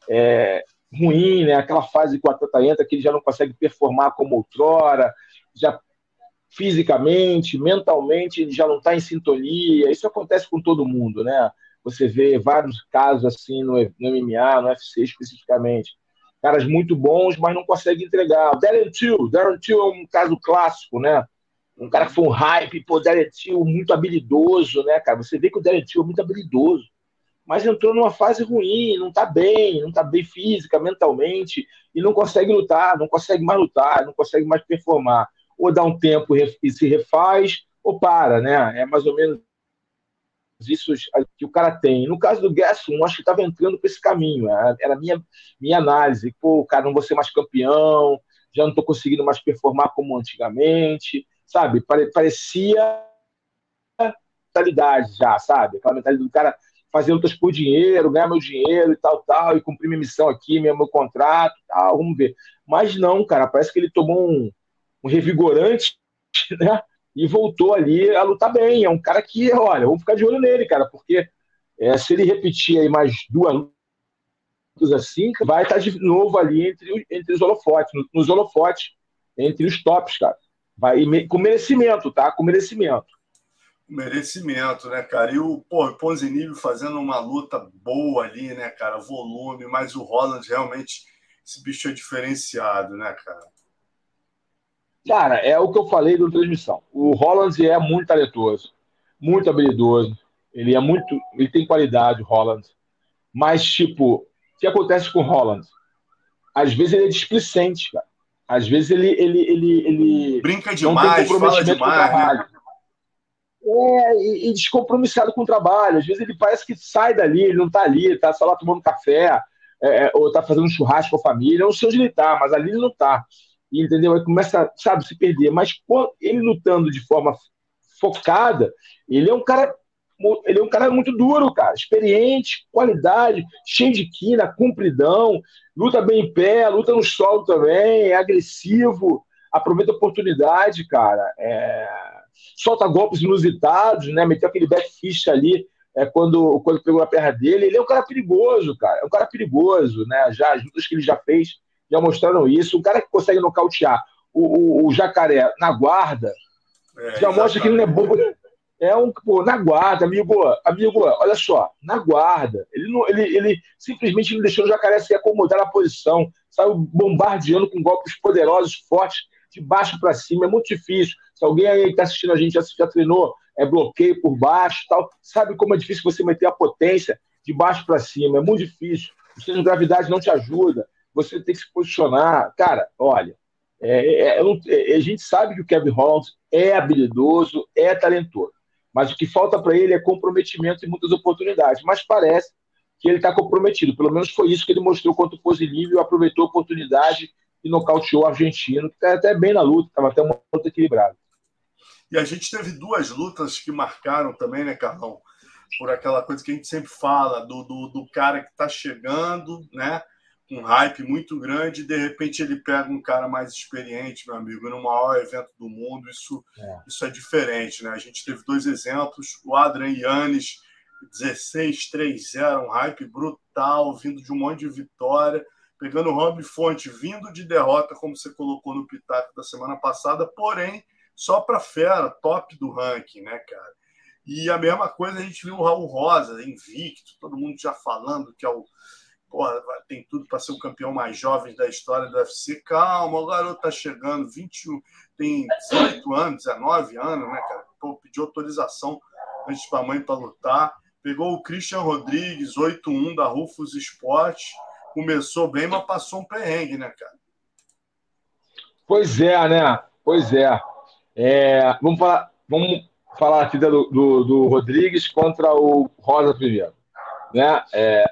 é, ruim, né? Aquela fase com a atleta entra que ele já não consegue performar como outrora, já fisicamente, mentalmente, ele já não está em sintonia. Isso acontece com todo mundo, né? Você vê vários casos assim no, no MMA, no UFC especificamente. Caras muito bons, mas não conseguem entregar. Darren Till, Darren Till é um caso clássico, né? Um cara que foi um hype, pô, Darren Till muito habilidoso, né, cara? Você vê que o Darren Till é muito habilidoso, mas entrou numa fase ruim, não tá bem, não tá bem física, mentalmente, e não consegue lutar, não consegue mais lutar, não consegue mais performar. Ou dá um tempo e se refaz, ou para, né? É mais ou menos isso que o cara tem. No caso do Gasson, acho que estava entrando por esse caminho. Era a minha, minha análise. Pô, cara, não vou ser mais campeão, já não estou conseguindo mais performar como antigamente, sabe? Parecia mentalidade já, sabe? Aquela mentalidade do cara fazer lutas por dinheiro, ganhar meu dinheiro e tal, tal, e cumprir minha missão aqui, meu, meu contrato, tal, vamos ver. Mas não, cara, parece que ele tomou um, um revigorante, né? E voltou ali a lutar bem. É um cara que, olha, vamos ficar de olho nele, cara, porque é, se ele repetir aí mais duas lutas assim, vai estar de novo ali entre, entre os holofotes, nos holofotes, entre os tops, cara. Vai, com merecimento, tá? Com merecimento merecimento, né, cara? E o, pô, o Ponzinibbio fazendo uma luta boa ali, né, cara? Volume, mas o Holland realmente, esse bicho é diferenciado, né, cara? Cara, é o que eu falei na transmissão. O Holland é muito talentoso, muito habilidoso. Ele é muito. Ele tem qualidade, o Holland. Mas, tipo, o que acontece com o Holland? Às vezes ele é displicente, cara. Às vezes ele. ele, ele, ele Brinca demais, fala demais. Né? É, e, e, descompromissado com o trabalho. Às vezes ele parece que sai dali, ele não está ali, está só lá tomando café, é, é ou está fazendo um churrasco com a família. Eu não sei onde ele está, mas ali ele não está. Entendeu? Aí começa, sabe, se perder. Mas ele lutando de forma focada, ele é um cara. Ele é um cara muito duro, cara. Experiente, qualidade, cheio de quina, cumpridão, luta bem em pé, luta no solo também, é agressivo, aproveita a oportunidade, cara. É solta golpes inusitados, né? Meteu aquele backfist ali é, quando, quando pegou a perna dele. Ele é um cara perigoso, cara. É um cara perigoso, né? Já, as lutas que ele já fez já mostraram isso. Um cara que consegue nocautear o, o, o jacaré na guarda é, já mostra que ele não é bobo. É um, pô, na guarda, amigo, amigo, olha só, na guarda. Ele, não, ele, ele simplesmente não deixou o jacaré se acomodar na posição, saiu bombardeando com golpes poderosos, fortes, de baixo para cima. É muito difícil. Se alguém aí que está assistindo a gente já, já treinou é bloqueio por baixo tal, sabe como é difícil você meter a potência de baixo para cima. É muito difícil. O centro de gravidade não te ajuda. Você tem que se posicionar. Cara, olha, é, é, é, a gente sabe que o Kevin Holland é habilidoso, é talentoso. Mas o que falta para ele é comprometimento e muitas oportunidades. Mas parece que ele está comprometido. Pelo menos foi isso que ele mostrou contra o Posilívio, aproveitou a oportunidade e nocauteou o argentino, que está até bem na luta, estava até uma luta equilibrada. E a gente teve duas lutas que marcaram também, né, Carlão? Por aquela coisa que a gente sempre fala, do, do, do cara que está chegando, né? Um hype muito grande, e de repente ele pega um cara mais experiente, meu amigo, no maior evento do mundo. Isso é, isso é diferente, né? A gente teve dois exemplos: o Adrian Yannis, 16-3-0, um hype brutal, vindo de um monte de vitória pegando o Rob Fonte, vindo de derrota, como você colocou no Pitaco da semana passada, porém só para fera, top do ranking, né, cara? E a mesma coisa a gente viu o Raul Rosa, invicto, todo mundo já falando que é o. Porra, tem tudo para ser o campeão mais jovem da história do UFC. Calma, o garoto tá chegando, 21, tem 18 anos, 19 anos, né, cara? Pô, pediu autorização antes para a mãe para lutar. Pegou o Christian Rodrigues, 8-1 da Rufus Sport. Começou bem, mas passou um perrengue, né, cara? Pois é, né? Pois é. É, vamos, falar, vamos falar aqui do, do, do, Rodrigues contra o Rosa primeiro. Né? É,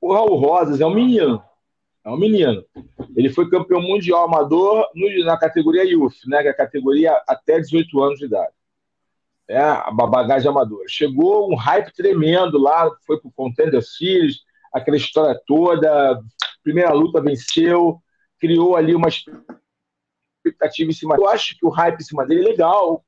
o Raul Rosas é um menino. É um menino. Ele foi campeão mundial amador no, na categoria Youth, né? que é a categoria até 18 anos de idade. É, a bagagem amadora. Chegou um hype tremendo lá, foi pro Contender Series, aquela história toda. Primeira luta venceu, criou ali uma expectativa em cima. Eu acho que o hype em cima dele é legal.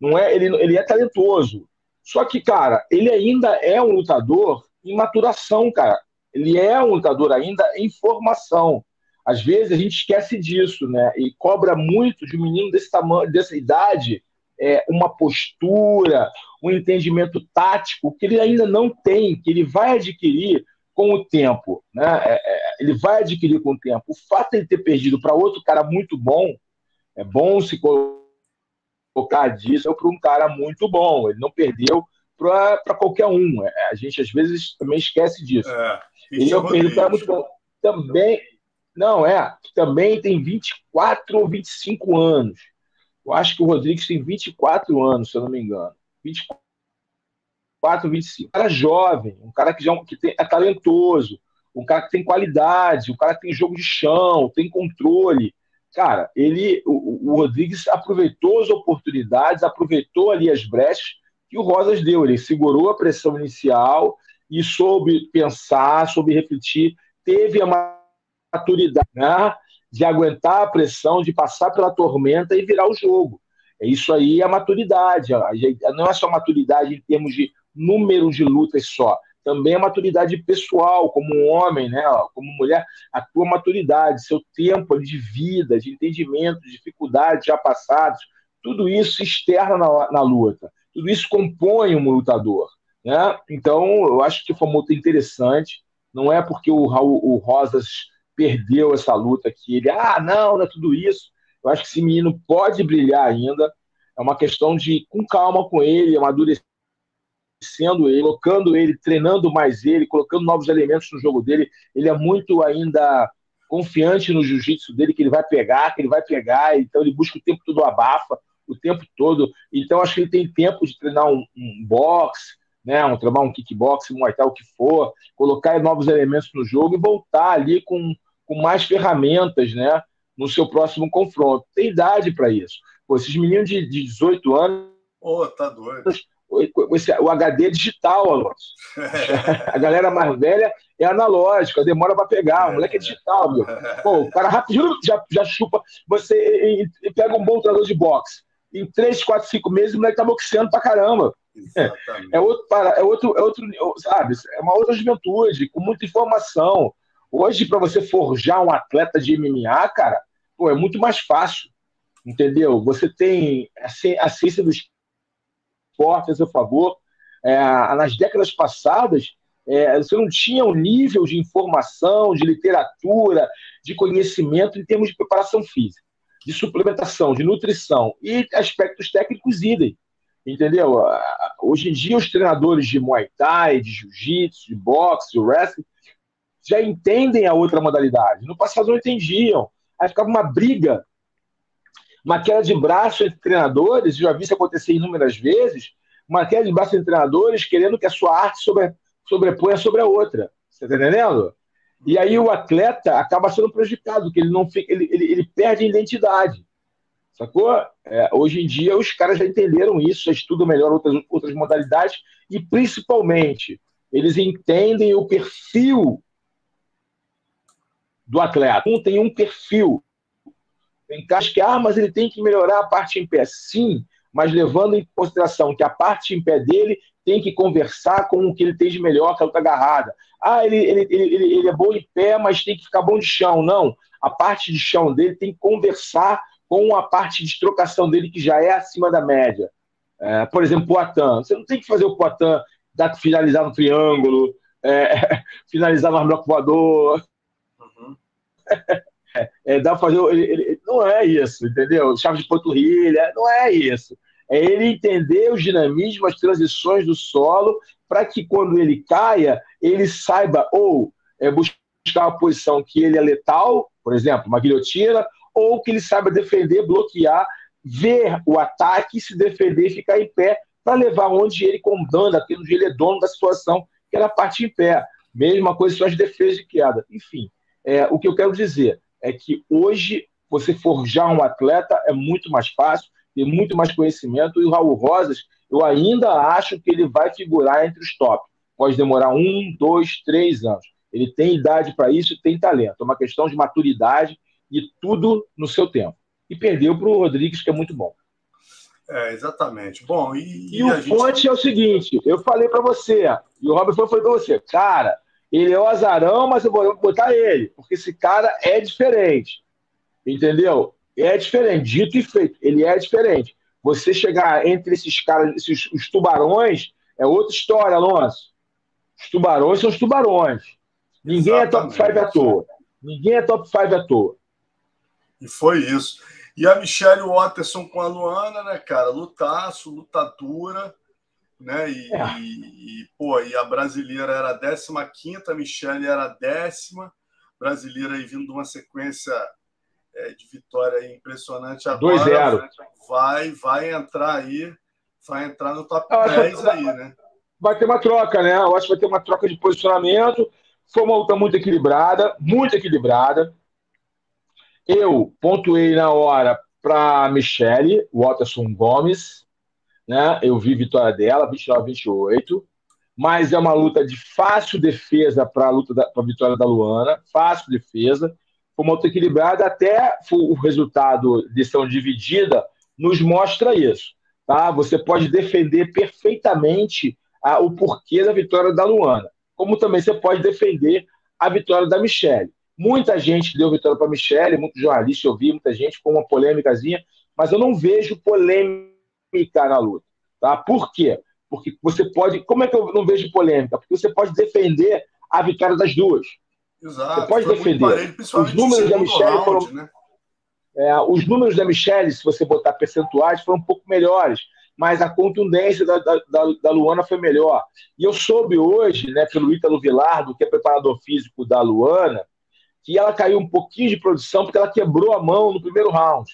Não é, ele, ele é talentoso. Só que, cara, ele ainda é um lutador em maturação, cara. Ele é um lutador ainda em formação. Às vezes a gente esquece disso, né? E cobra muito de um menino desse tamanho, dessa idade, é, uma postura, um entendimento tático que ele ainda não tem, que ele vai adquirir com o tempo, né? É, é, ele vai adquirir com o tempo. O fato de ele ter perdido para outro cara muito bom é bom se colocar disso para um cara muito bom. Ele não perdeu para qualquer um. É, a gente às vezes também esquece disso. É, ele é um cara muito bom. Também, não, é, também tem 24 ou 25 anos. Eu acho que o Rodrigues tem 24 anos, se eu não me engano. 24, 25. Um cara jovem, um cara que, já, que tem, é talentoso, um cara que tem qualidade, um cara que tem jogo de chão, tem controle cara, ele, o, o Rodrigues aproveitou as oportunidades, aproveitou ali as brechas que o Rosas deu. Ele segurou a pressão inicial e soube pensar, soube refletir, teve a maturidade né, de aguentar a pressão, de passar pela tormenta e virar o jogo. É isso aí a maturidade. Não é só maturidade em termos de número de lutas só. Também a maturidade pessoal, como um homem, né, como mulher, a tua maturidade, seu tempo de vida, de entendimento, de dificuldades já passados, tudo isso externa na, na luta. Tudo isso compõe um lutador. Né? Então, eu acho que foi muito interessante. Não é porque o, Raul, o Rosas perdeu essa luta que ele, ah, não, não é tudo isso. Eu acho que esse menino pode brilhar ainda. É uma questão de com calma com ele, amadurecendo ele, colocando ele, treinando mais ele, colocando novos elementos no jogo dele. Ele é muito ainda confiante no jiu-jitsu dele, que ele vai pegar, que ele vai pegar, então ele busca o tempo todo abafa, o tempo todo. Então acho que ele tem tempo de treinar um, um boxe, né, um treinar um kickbox, um thai, o que for, colocar novos elementos no jogo e voltar ali com, com mais ferramentas, né, no seu próximo confronto. Tem idade para isso. Pô, esses meninos de, de 18 anos. Ô, oh, tá doido. Esse, o HD é digital, Alonso. a galera mais velha é analógica, demora para pegar. O moleque é digital, meu. Pô, o cara rapidinho já, já chupa. Você e, e pega um bom treinador de boxe. Em 3, 4, 5 meses, o moleque tá boxeando pra caramba. É, é, outro, é, outro, é outro, sabe? É uma outra juventude, com muita informação. Hoje, para você forjar um atleta de MMA, cara, pô, é muito mais fácil, entendeu? Você tem a ciência do esporte a seu favor. É, nas décadas passadas, é, você não tinha o um nível de informação, de literatura, de conhecimento em termos de preparação física, de suplementação, de nutrição e aspectos técnicos idem. Entendeu? Hoje em dia, os treinadores de Muay Thai, de Jiu-Jitsu, de boxe, de wrestling, já entendem a outra modalidade. No passado não entendiam. Aí ficava uma briga, uma queda de braço entre treinadores, já vi isso acontecer inúmeras vezes, uma queda de braço entre treinadores querendo que a sua arte sobre, sobreponha sobre a outra. Você está entendendo? E aí o atleta acaba sendo prejudicado, porque ele não fica, ele, ele, ele perde identidade. Sacou? É, hoje em dia os caras já entenderam isso, já estudam melhor outras, outras modalidades e principalmente eles entendem o perfil do atleta. Um tem um perfil. Tem caras que, ah, mas ele tem que melhorar a parte em pé. Sim, mas levando em consideração que a parte em pé dele tem que conversar com o que ele tem de melhor, que é a luta agarrada. Ah, ele, ele, ele, ele é bom em pé, mas tem que ficar bom de chão. Não. A parte de chão dele tem que conversar com a parte de trocação dele que já é acima da média. É, por exemplo, Poitin. Você não tem que fazer o Poitin dar, finalizar no triângulo, é, finalizar no bloco voador. Uhum. É, é, dá fazer. Ele, ele, não é isso, entendeu? Chave de panturrilha, não é isso. É ele entender os dinamismos, as transições do solo, para que quando ele caia, ele saiba ou é, buscar uma posição que ele é letal, por exemplo, uma guilhotina, ou que ele saiba defender, bloquear, ver o ataque, se defender e ficar em pé para levar onde ele comanda, onde ele é dono da situação, que era a parte em pé. Mesma coisa são as defesas de queda. Enfim, é, o que eu quero dizer é que hoje você forjar um atleta é muito mais fácil, tem muito mais conhecimento, e o Raul Rosas, eu ainda acho que ele vai figurar entre os top. Pode demorar um, dois, três anos. Ele tem idade para isso tem talento. É uma questão de maturidade e tudo no seu tempo. E perdeu para o Rodrigues, que é muito bom. É, exatamente. Bom, e, e, o gente... é o seguinte: eu falei para você, e o Robert foi para você, cara, ele é o azarão, mas eu vou botar ele, porque esse cara é diferente. Entendeu? É diferente, dito e feito, ele é diferente. Você chegar entre esses caras, esses, os tubarões, é outra história, Alonso. Os tubarões são os tubarões. Ninguém Exatamente. é top 5 à toa. Ninguém é top 5 à toa. E foi isso. E a Michelle Watterson com a Luana, né, cara? Lutaço, lutadura, né? E, é. e, e, pô, e a brasileira era a 15, a Michelle era a décima. Brasileira aí vindo de uma sequência é, de vitória impressionante agora. 2-0. Vai, vai entrar aí, vai entrar no top 10 aí, né? Vai ter uma troca, né? Eu acho que vai ter uma troca de posicionamento. Foi uma luta muito equilibrada, muito equilibrada. Eu pontuei na hora para Michele Watterson Gomes. né? Eu vi vitória dela, 29 a 28, mas é uma luta de fácil defesa para a luta para a vitória da Luana, fácil defesa. Foi uma luta equilibrada, até o resultado de decisão dividida nos mostra isso. Tá? Você pode defender perfeitamente a, o porquê da vitória da Luana, como também você pode defender a vitória da Michelle. Muita gente deu vitória para a Michelle, muitos jornalistas eu vi, muita gente com uma polêmicazinha, mas eu não vejo polêmica na luta. Tá? Por quê? Porque você pode. Como é que eu não vejo polêmica? Porque você pode defender a vitória das duas. Exato. Você pode defender. Parelho, os números da Michelle round, foram. Né? É, os números da Michelle, se você botar percentuais, foram um pouco melhores, mas a contundência da, da, da, Luana foi melhor. E eu soube hoje, né, pelo Ítalo Vilardo, que é preparador físico da Luana, que ela caiu um pouquinho de produção porque ela quebrou a mão no primeiro round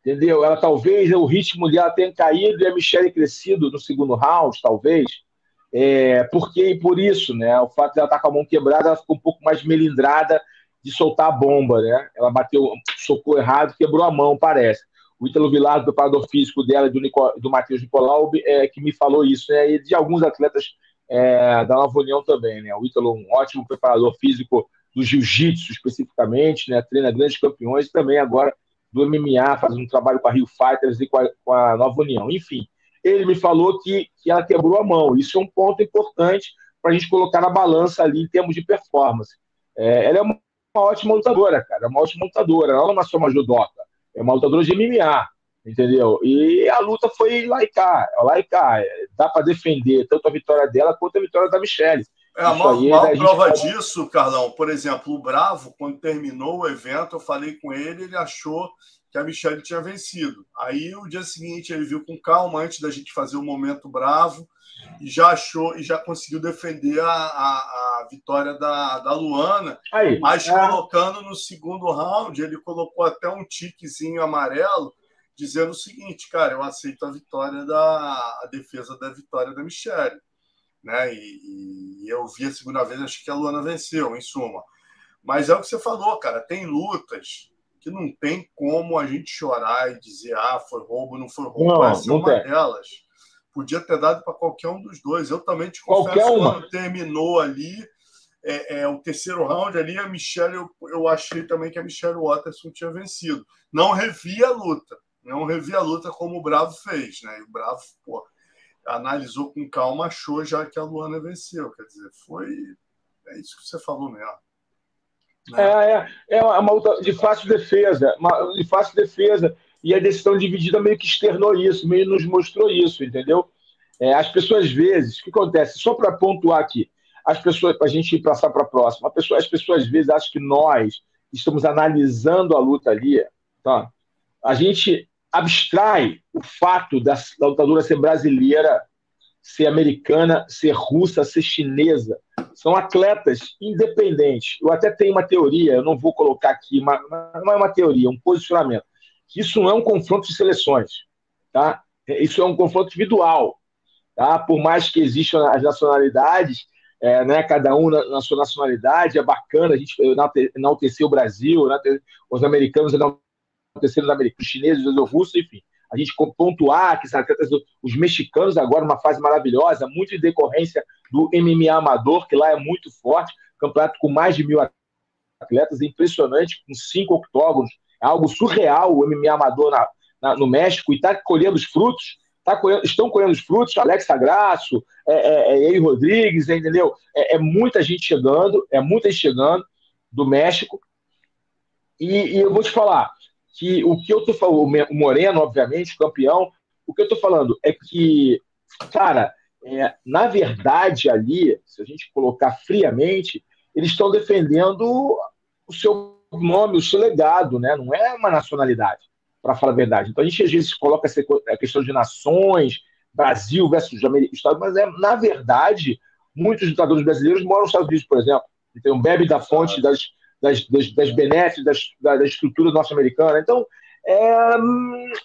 entendeu? Ela talvez o ritmo dela tenha caído e a Michelle crescido no segundo round, talvez. É, porque por isso, né? O fato de ela estar com a mão quebrada, ela ficou um pouco mais melindrada de soltar a bomba, né? Ela bateu, socou errado, quebrou a mão, parece. O Ítalo Vilar, o preparador físico dela, do, Nico, do Matheus Nicolau, é, que me falou isso, né? E de alguns atletas é, da Nova União também, né? O Ítalo, um ótimo preparador físico do jiu-jitsu especificamente, né? Treina grandes campeões e também agora do MMA, fazendo um trabalho com a Rio Fighters e com a, com a Nova União. Enfim, ele me falou que, que ela quebrou a mão. Isso é um ponto importante para a gente colocar na balança ali em termos de performance. É, ela é uma, uma, ótima lutadora, cara, é uma ótima lutadora. Ela não é só uma judoca, é uma lutadora de MMA, entendeu? E a luta foi lá e cá, lá e cá. Dá para defender tanto a vitória dela quanto a vitória da Michelle. É, a maior, maior prova disso, Carlão, por exemplo, o Bravo, quando terminou o evento, eu falei com ele, ele achou que a Michelle tinha vencido. Aí, o dia seguinte, ele viu com calma, antes da gente fazer o momento Bravo, e já achou, e já conseguiu defender a, a, a vitória da, da Luana, Aí, mas é... colocando no segundo round, ele colocou até um tiquezinho amarelo, dizendo o seguinte, cara, eu aceito a vitória da a defesa da vitória da Michelle né? E, e, eu vi a segunda vez, acho que a Luana venceu, em suma. Mas é o que você falou, cara, tem lutas que não tem como a gente chorar e dizer, ah, foi roubo, não foi roubo. Não, Essa é uma tem. delas. Podia ter dado para qualquer um dos dois. Eu também te confesso qualquer uma. quando terminou ali, é, é, o terceiro round ali, a Michelle, eu, eu achei também que a Michelle Watterson tinha vencido. Não revi a luta. Não revi a luta como o Bravo fez, né? E o Bravo, pô, analisou com calma, achou já que a Luana venceu. Quer dizer, foi. É isso que você falou mesmo. Né? É, é, é uma luta de fácil defesa, de fácil defesa. E a decisão dividida meio que externou isso, meio nos mostrou isso, entendeu? É, as pessoas, às vezes, o que acontece? Só para pontuar aqui, as pessoas, para a gente passar para a próxima, pessoa, as pessoas, às vezes, acham que nós estamos analisando a luta ali, tá? A gente abstrai o fato da, da lutadora ser brasileira, ser americana, ser russa, ser chinesa. São atletas independentes. Eu até tenho uma teoria, eu não vou colocar aqui, mas não é uma teoria, é um posicionamento. Isso não é um confronto de seleções, tá? Isso é um confronto individual, tá? Por mais que existam as nacionalidades, é, né, cada um na, na, sua nacionalidade, é bacana a gente enaltecer o Brasil, né, os americanos acontecendo nos americanos, chineses, os russos, enfim. A gente pontuar que os mexicanos agora, uma fase maravilhosa, muito em decorrência do MMA amador, que lá é muito forte, campeonato com mais de mil atletas, é impressionante, com cinco octógonos, é algo surreal o MMA amador na, na, no México, e está colhendo os frutos, tá colhendo, estão colhendo os frutos, Alex Graço, é, é, é Rodrigues, entendeu? É, é, muita gente chegando, é muita gente chegando do México, e, e eu vou te falar, que o que eu tô falando, o Moreno, obviamente, campeão, o que eu tô falando é que, cara, é, na verdade, ali, se a gente colocar friamente, eles estão defendendo o seu nome, o seu legado, né? Não é uma nacionalidade, para falar a verdade. Então a gente às vezes coloca essa questão de nações, Brasil versus Estados, mas é, na verdade, muitos lutadores brasileiros moram nos Estados Unidos, por exemplo. Então bebe da fonte das, das, das, das benesses das, da, da estrutura norte-americana. Então, é,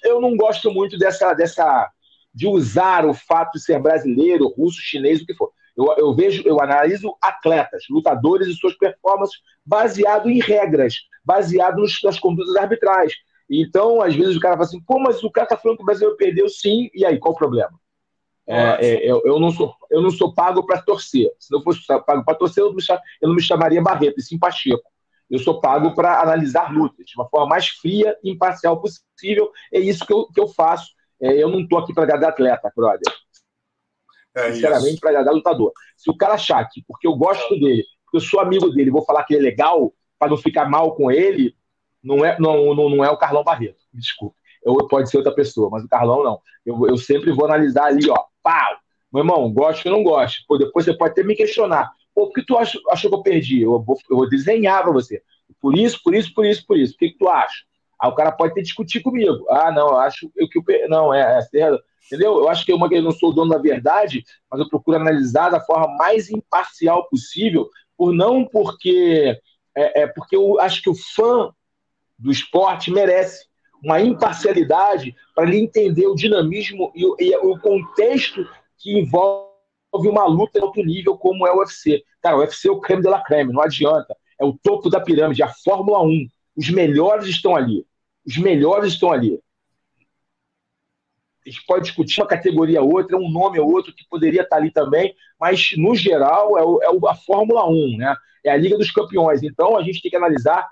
eu não gosto muito dessa, dessa de usar o fato de ser brasileiro, russo, chinês, o que for. Eu, eu vejo, eu analiso atletas, lutadores e suas performances baseado em regras, baseado nos, nas condutas arbitrais. Então, às vezes o cara fala assim, pô, mas o cara tá falando que o Brasil perdeu sim, e aí, qual o problema? É, é, eu, eu, não sou, eu não sou pago para torcer. Se eu fosse pago para torcer, eu não, me, eu não me chamaria Barreto, e sim Pacheco. Eu sou pago para analisar lutas de uma forma mais fria e imparcial possível. É isso que eu, que eu faço. É, eu não estou aqui para agradar atleta, brother. É Sinceramente, para agradar lutador. Se o cara achar que, porque eu gosto dele, porque eu sou amigo dele, vou falar que ele é legal, para não ficar mal com ele, não é, não, não, não é o Carlão Barreto. Desculpa. Eu, pode ser outra pessoa, mas o Carlão não. Eu, eu sempre vou analisar ali, ó, pau. Meu irmão, gosto ou não gosto. Pô, depois você pode até me questionar. Pô, por que tu achou, achou que eu perdi? Eu vou, eu vou desenhar para você. Por isso, por isso, por isso, por isso. O que, que tu acha? Aí o cara pode ter discutir comigo. Ah, não, eu acho que eu, não, é, é, entendeu? Eu acho que uma que eu não sou dono da verdade, mas eu procuro analisar da forma mais imparcial possível, por não porque é, é porque eu acho que o fã do esporte merece uma imparcialidade para ele entender o dinamismo e, e, o contexto que envolve uma luta de alto nível como é o UFC. Cara, o UFC é o creme de la creme, não adianta. É o topo da pirâmide, a Fórmula 1. Os melhores estão ali. Os melhores estão ali. A gente pode discutir uma categoria ou outra, um nome ou outro que poderia estar ali também, mas no geral é, o, é a Fórmula 1, né? É a Liga dos Campeões. Então a gente tem que analisar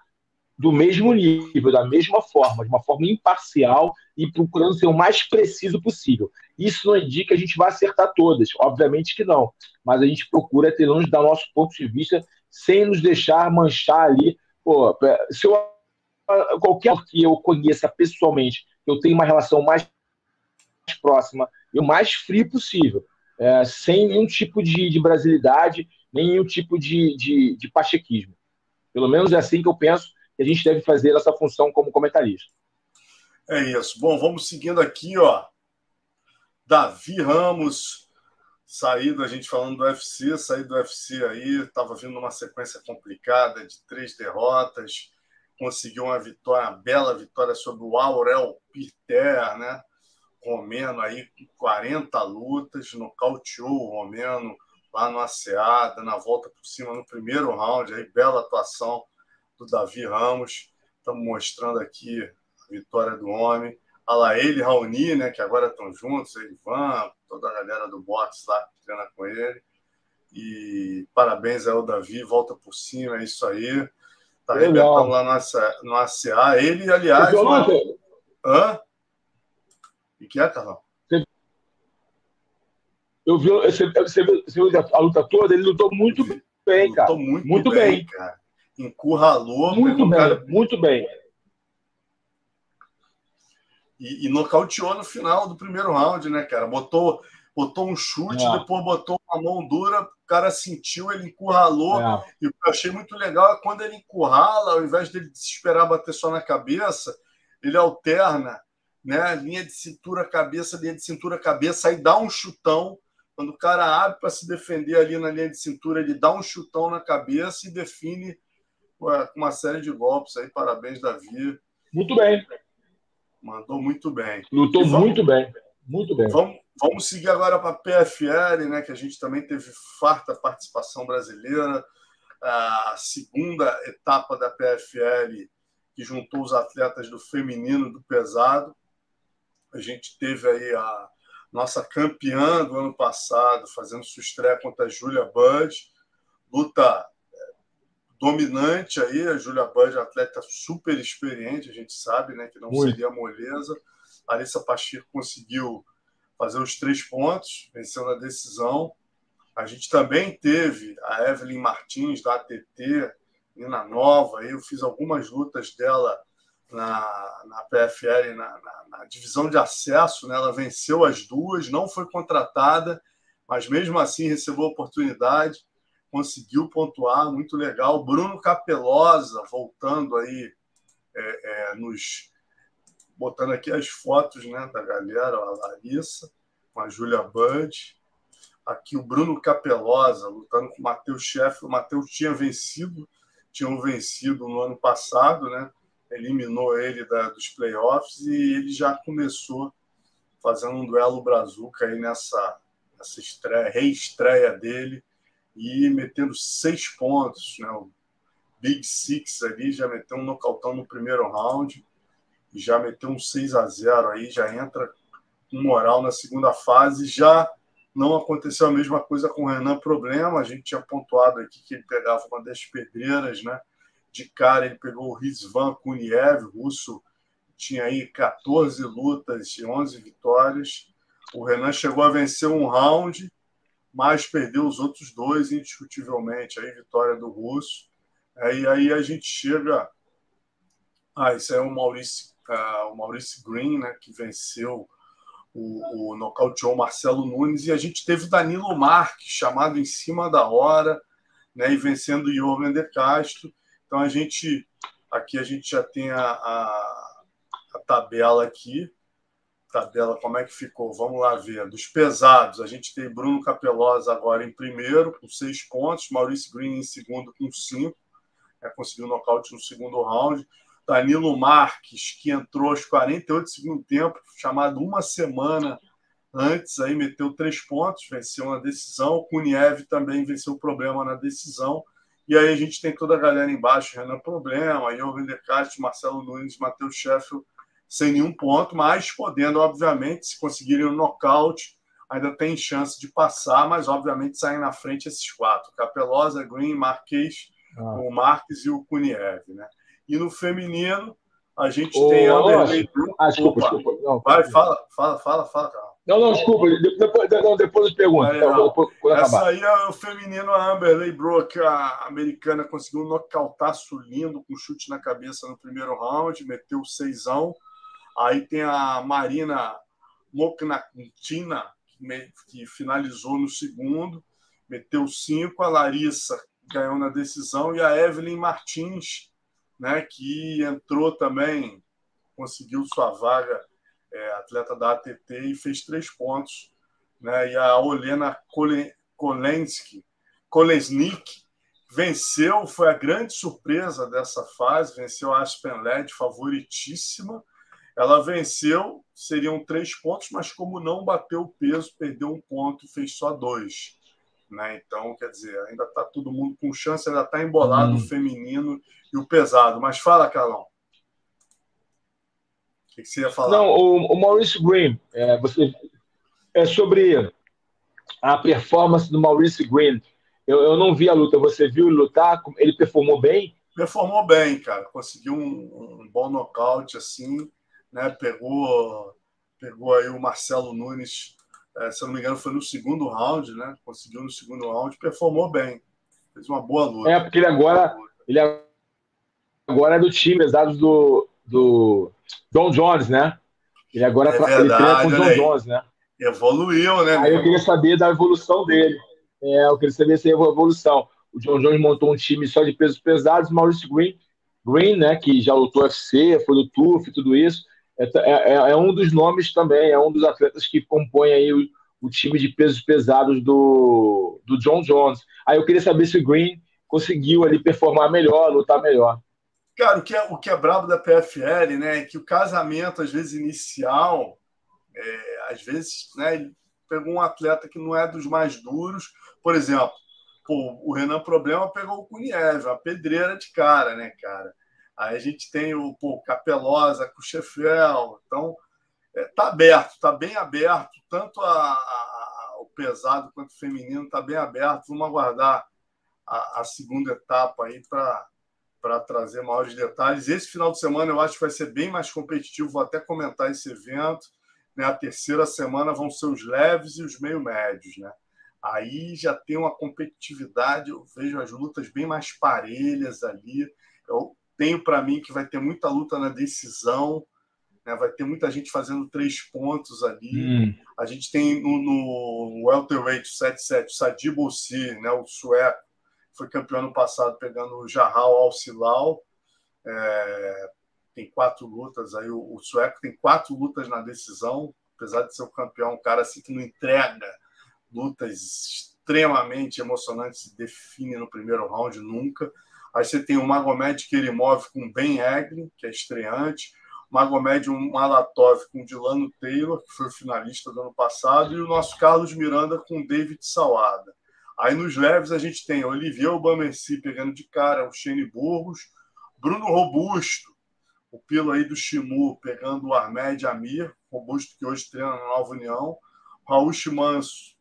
do mesmo nível, da mesma forma, de uma forma imparcial e procurando ser o mais preciso possível. Isso não indica que a gente vai acertar todas, obviamente que não, mas a gente procura ter nos dar nosso ponto de vista sem nos deixar manchar ali. Pô, se eu, qualquer que eu conheça pessoalmente, eu tenho uma relação mais próxima e o mais frio possível, é, sem nenhum tipo de, de brasilidade, nenhum tipo de, de, de pachequismo. Pelo menos é assim que eu penso que a gente deve fazer essa função como comentarista. É isso. Bom, vamos seguindo aqui, ó. Davi Ramos, saído, a gente falando do UFC, saído do UFC aí, estava vindo uma sequência complicada de três derrotas, conseguiu uma vitória, uma bela vitória sobre o Aurel Pirter, né? Romeno aí com 40 lutas, nocauteou o Romeno lá no ACA, na volta por cima no primeiro round, aí bela atuação do Davi Ramos. Estamos mostrando aqui a vitória do homem. Olha lá, ele e Raoni, né, que agora estão juntos, Ivan, toda a galera do boxe lá que treina com ele. E parabéns ao Davi, volta por cima, é isso aí. Tá arrebentando lá no ACA, no ACA. Ele, aliás. Uma... Hã? O que é, Carlão? Eu vi, você, você, viu a luta toda, ele lutou muito bem, cara. Lutou muito, muito bem, bem, cara encurralou. Muito bem, cara... muito bem. E, e, nocauteou no final do primeiro round, né, cara? Botou, botou um chute, é. depois botou uma mão dura, o cara sentiu, ele encurralou. É. E o que eu achei muito legal é quando ele encurrala, ao invés dele se esperar bater só na cabeça, ele alterna, né? Linha de cintura, cabeça, linha de cintura, cabeça, aí dá um chutão. Quando o cara abre para se defender ali na linha de cintura, ele dá um chutão na cabeça e define com uma série de golpes aí. Parabéns, Davi. Muito bem. Mandou muito bem. Lutou vamos, muito bem. Muito bem. Vamos, vamos seguir agora para a PFL, né, que a gente também teve farta participação brasileira. A segunda etapa da PFL, que juntou os atletas do feminino do pesado. A gente teve aí a nossa campeã do ano passado, fazendo sua estreia contra a Julia Bud. Luta dominante aí, a Julia Bud, atleta super experiente, a gente sabe, né, que não Muito. seria moleza. A Alissa Pacheco conseguiu fazer os três pontos, vencendo a decisão. A gente também teve a Evelyn Martins, da ATT, Nina Nova, eu fiz algumas lutas dela na, na PFL, na, na, na divisão de acesso, né? ela venceu as duas, não foi contratada, mas mesmo assim recebeu a oportunidade conseguiu pontuar, muito legal. Bruno Capelosa, voltando aí, é, é, nos botando aqui as fotos né, da galera, a Larissa, com a Júlia Bud. Aqui o Bruno Capelosa, lutando com o Matheus Chefe. O Matheus tinha vencido, tinham vencido no ano passado, né? Eliminou ele da, dos playoffs e ele já começou fazendo um duelo brazuca aí nessa, nessa estreia, reestreia dele e metendo seis pontos, né? O Big Six ali já meteu um nocautão no primeiro round já meteu um 6 a 0 aí, já entra com moral na segunda fase. Já não aconteceu a mesma coisa com o Renan Problema, a gente tinha pontuado aqui que ele pegava uma das pedreiras, né? De cara, ele pegou o Rizvan Kuniev, russo, tinha aí 14 lutas e 11 vitórias. O Renan chegou a vencer um round, mas perdeu os outros dois indiscutivelmente. Aí, vitória do russo. Aí, aí a gente chega. Ah, isso é o Maurício, uh, o Maurício Green, né, que venceu o, o nocauteou Marcelo Nunes. E a gente teve o Danilo Marques, chamado em cima da hora, né, e vencendo o Jorgen de Castro. Então a gente. Aqui a gente já tem a, a, a tabela aqui tabela, como é que ficou? Vamos lá ver. Dos pesados, a gente tem Bruno Capelosa agora em primeiro, com seis pontos, Maurício Green em segundo, com cinco, é, conseguiu nocaute no segundo round. Danilo Marques, que entrou aos 48 do segundo tempo, chamado uma semana antes, aí meteu três pontos, venceu na decisão. Kuniev também venceu o problema na decisão. E aí a gente tem toda a galera embaixo, Renan Problema, Johan Decastro, Marcelo Nunes, Matheus Sheffield sem nenhum ponto, mas podendo, obviamente, se conseguirem o um nocaute, ainda tem chance de passar, mas obviamente saem na frente esses quatro: Capelosa, Green, Marquês, ah. o Marques e o Kuniev. Né? E no feminino, a gente oh, tem Anderley. Ah, desculpa, Opa, desculpa. Não, vai, fala, fala, fala, fala, cara. Não, não, desculpa, depois, não, depois eu pergunto. Aí, então, Essa aí é o feminino, a Amberley Brook, a americana, conseguiu um nocautaço lindo com chute na cabeça no primeiro round, meteu seisão. Aí tem a Marina Moknatina, que finalizou no segundo, meteu cinco. A Larissa ganhou na decisão. E a Evelyn Martins, né, que entrou também, conseguiu sua vaga, é, atleta da ATT, e fez três pontos. Né? E a Olena Kolensky, Kolesnik venceu, foi a grande surpresa dessa fase, venceu a Aspen Led, favoritíssima ela venceu, seriam três pontos, mas como não bateu o peso, perdeu um ponto e fez só dois. Né? Então, quer dizer, ainda está todo mundo com chance, ainda está embolado hum. o feminino e o pesado. Mas fala, Carlão. O que, que, você ia falar? Não, o, o Maurício Green, é, você, é sobre a performance do Maurício Green. Eu, eu não vi a luta, você viu ele lutar? Ele performou bem? Performou bem, cara. Conseguiu um, um bom nocaute, assim né? Pegou, pegou aí o Marcelo Nunes, é, se eu não me engano, foi no segundo round, né? Conseguiu no segundo round, performou bem, fez uma boa luta. É, porque ele agora, ele agora é do time, exato do, do Don Jones, né? Ele agora é verdade, ele treina com o John Jones, né? Evoluiu, né? Aí eu queria saber da evolução dele. É, eu queria saber se é a evolução. O John Jones montou um time só de pesos pesados, Maurice Green, Green, né, que já lutou UFC, foi do TUF e tudo isso, é, é, é, um dos nomes também, é um dos atletas que compõe aí o, o, time de pesos pesados do, do John Jones. Aí eu queria saber se o Green conseguiu ali performar melhor, lutar melhor. Cara, o que é, o que é brabo da PFL, né, é que o casamento, às vezes, inicial, é, às vezes, né, pegou um atleta que não é dos mais duros. Por exemplo, pô, o Renan Problema pegou o Kuniev, a pedreira de cara, né, cara? Aí a gente tem o pô, Capelosa, Cuchefel. Então, está é, tá aberto, está bem aberto, tanto a, a, o pesado quanto o feminino está bem aberto. Vamos aguardar a, a segunda etapa aí para trazer maiores detalhes. Esse final de semana eu acho que vai ser bem mais competitivo, vou até comentar esse evento. Né? A terceira semana vão ser os leves e os meio médios. Né? Aí já tem uma competitividade, eu vejo as lutas bem mais parelhas ali. Eu, tenho para mim que vai ter muita luta na decisão, né? vai ter muita gente fazendo três pontos ali. Hum. A gente tem no, no welterweight 77 Sadi Bossi, né? o sueco, foi campeão ano passado pegando o Jahal Al-Silal. É, tem quatro lutas aí, o, o, sueco tem quatro lutas na decisão, apesar de ser o campeão, um cara assim que não entrega lutas extremamente emocionantes, se define no primeiro round nunca. Aí você tem o Magomed Kerimov com Ben Egli, que é estreante, Magomed Malatov com Dilano Taylor, que foi o finalista do ano passado, e o nosso Carlos Miranda com David Salada. Aí nos leves a gente tem Olivier Obamerci pegando de cara o Shane Burgos, Bruno Robusto, o o Pilo aí do Shimu pegando o Ahmed Amir, robusto que hoje treina na Nova União, Raul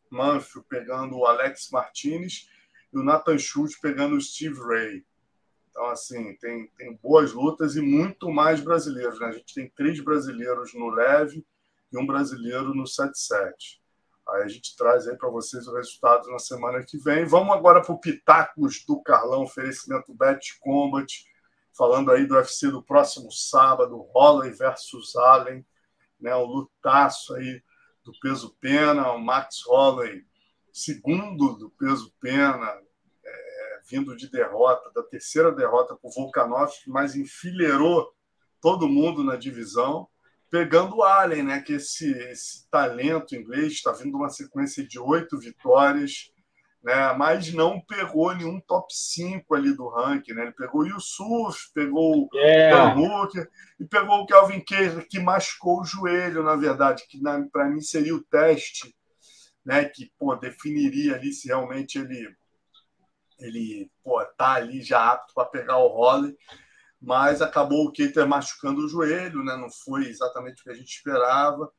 Manfio pegando o Alex Martinez e o Nathan Schultz pegando o Steve Ray. Então, assim, tem, tem boas lutas e muito mais brasileiros. Né? A gente tem três brasileiros no leve e um brasileiro no 7-7. Aí a gente traz aí para vocês o resultado na semana que vem. Vamos agora para o Pitacos do Carlão, oferecimento Bet Combat, falando aí do UFC do próximo sábado, Holloway versus Allen, né, o lutaço aí do peso pena, o Max Holloway, segundo do peso pena, vindo de derrota, da terceira derrota para o Volkanovski, mas enfileirou todo mundo na divisão pegando o Allen, né? Que esse, esse talento inglês está vindo uma sequência de oito vitórias, né? Mas não pegou nenhum top 5 ali do ranking, né? Ele pegou o Yusuf, pegou é. o Dan Hooker e pegou o Kelvin Keiser, que machucou o joelho, na verdade, que para mim seria o teste, né? Que pô, definiria ali se realmente ele ele pô, tá ali já apto para pegar o Holly mas acabou o Keiter machucando o joelho, né? não foi exatamente o que a gente esperava.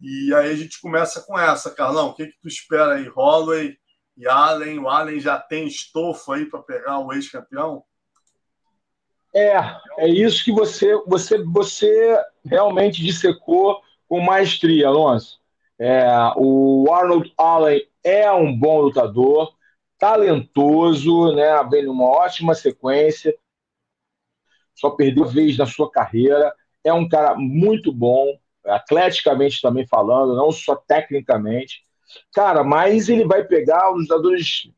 E aí a gente começa com essa, Carlão. O que, que tu espera aí? Holloway e Allen. O Allen já tem estofo aí para pegar o ex-campeão? É, é isso que você, você, você realmente dissecou com maestria, Alonso. É, o Arnold Allen é um bom lutador, talentoso, né? Vem numa ótima sequência só perdeu vez na sua carreira. É um cara muito bom, atleticamente também falando, não só tecnicamente. Cara, mas ele vai pegar os jogadores,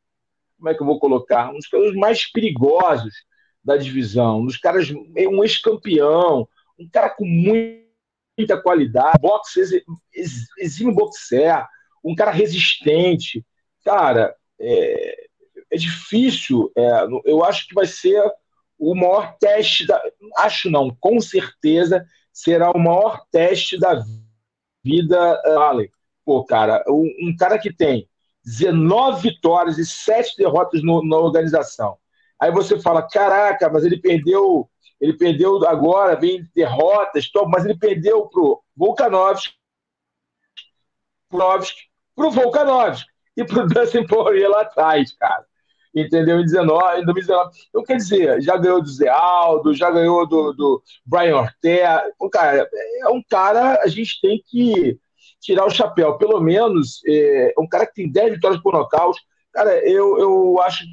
como é que eu vou colocar? Um dos jogadores mais perigosos da divisão, um dos caras, um ex-campeão, um cara com muita qualidade, boxe, exime boxer, um cara resistente. Cara, é, é difícil, é, eu acho que vai ser o maior teste da. Acho não, com certeza será o maior teste da vida uh, Allen. Pô, cara, um, um, cara que tem 19 vitórias e 7 derrotas no, na organização. Aí você fala, caraca, mas ele perdeu, ele perdeu agora, vem derrotas, mas ele perdeu pro Volkanovski, pro Volkanovski e pro Dustin Poirier lá atrás, cara entendeu? Em, 19, em 2019. Então, quer dizer, já ganhou do Zé Aldo, já ganhou do, do Brian Ortega. O cara, é um cara, a gente tem que tirar o chapéu. Pelo menos, é um cara que tem 10 vitórias por nocaute. Cara, eu, eu acho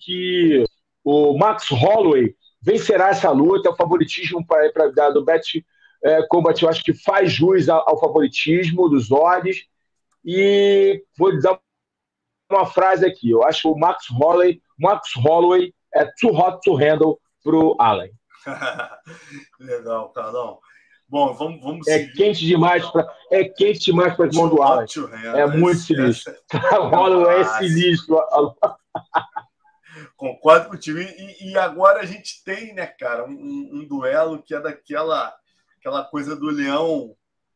que o Max Holloway vencerá essa luta, é o favoritismo para do Bet é, Combat, eu acho que faz jus ao, ao favoritismo dos odds. E vou dar uma frase aqui. Eu acho que o Max Holloway, Max Holloway é too hot to handle pro Allen. Legal, Carlão. Bom, vamos, vamos é quente demais para é quente demais para as mãos do Allen. É muito sinistro. É... Holloway é sinistro. Concordo com o time. E, e, agora a gente tem, né, cara, um, um duelo que é daquela aquela coisa do leão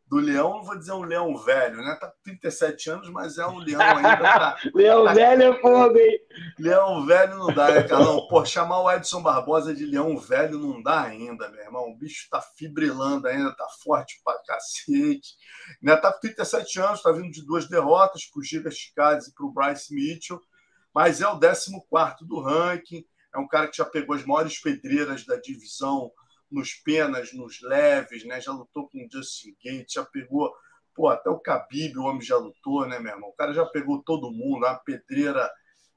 do leão, não vou dizer um leão velho, né? Tá com 37 anos, mas é um leão ainda. Tá, leão tá... velho é fogo, hein? Leão velho não dá, né, Carlão? Pô, chamar o Edson Barbosa de leão velho não dá ainda, meu irmão. O bicho tá fibrilando ainda, tá forte pra cacete. Né? Tá com 37 anos, tá vindo de duas derrotas pro Giga Chicades e pro Bryce Mitchell, mas é o 14 do ranking. É um cara que já pegou as maiores pedreiras da divisão nos penas, nos leves, né? Já lutou com o Justin Gates, já pegou, pô, até o Khabib, o homem já lutou, né, meu irmão? O cara já pegou todo mundo, uma pedreira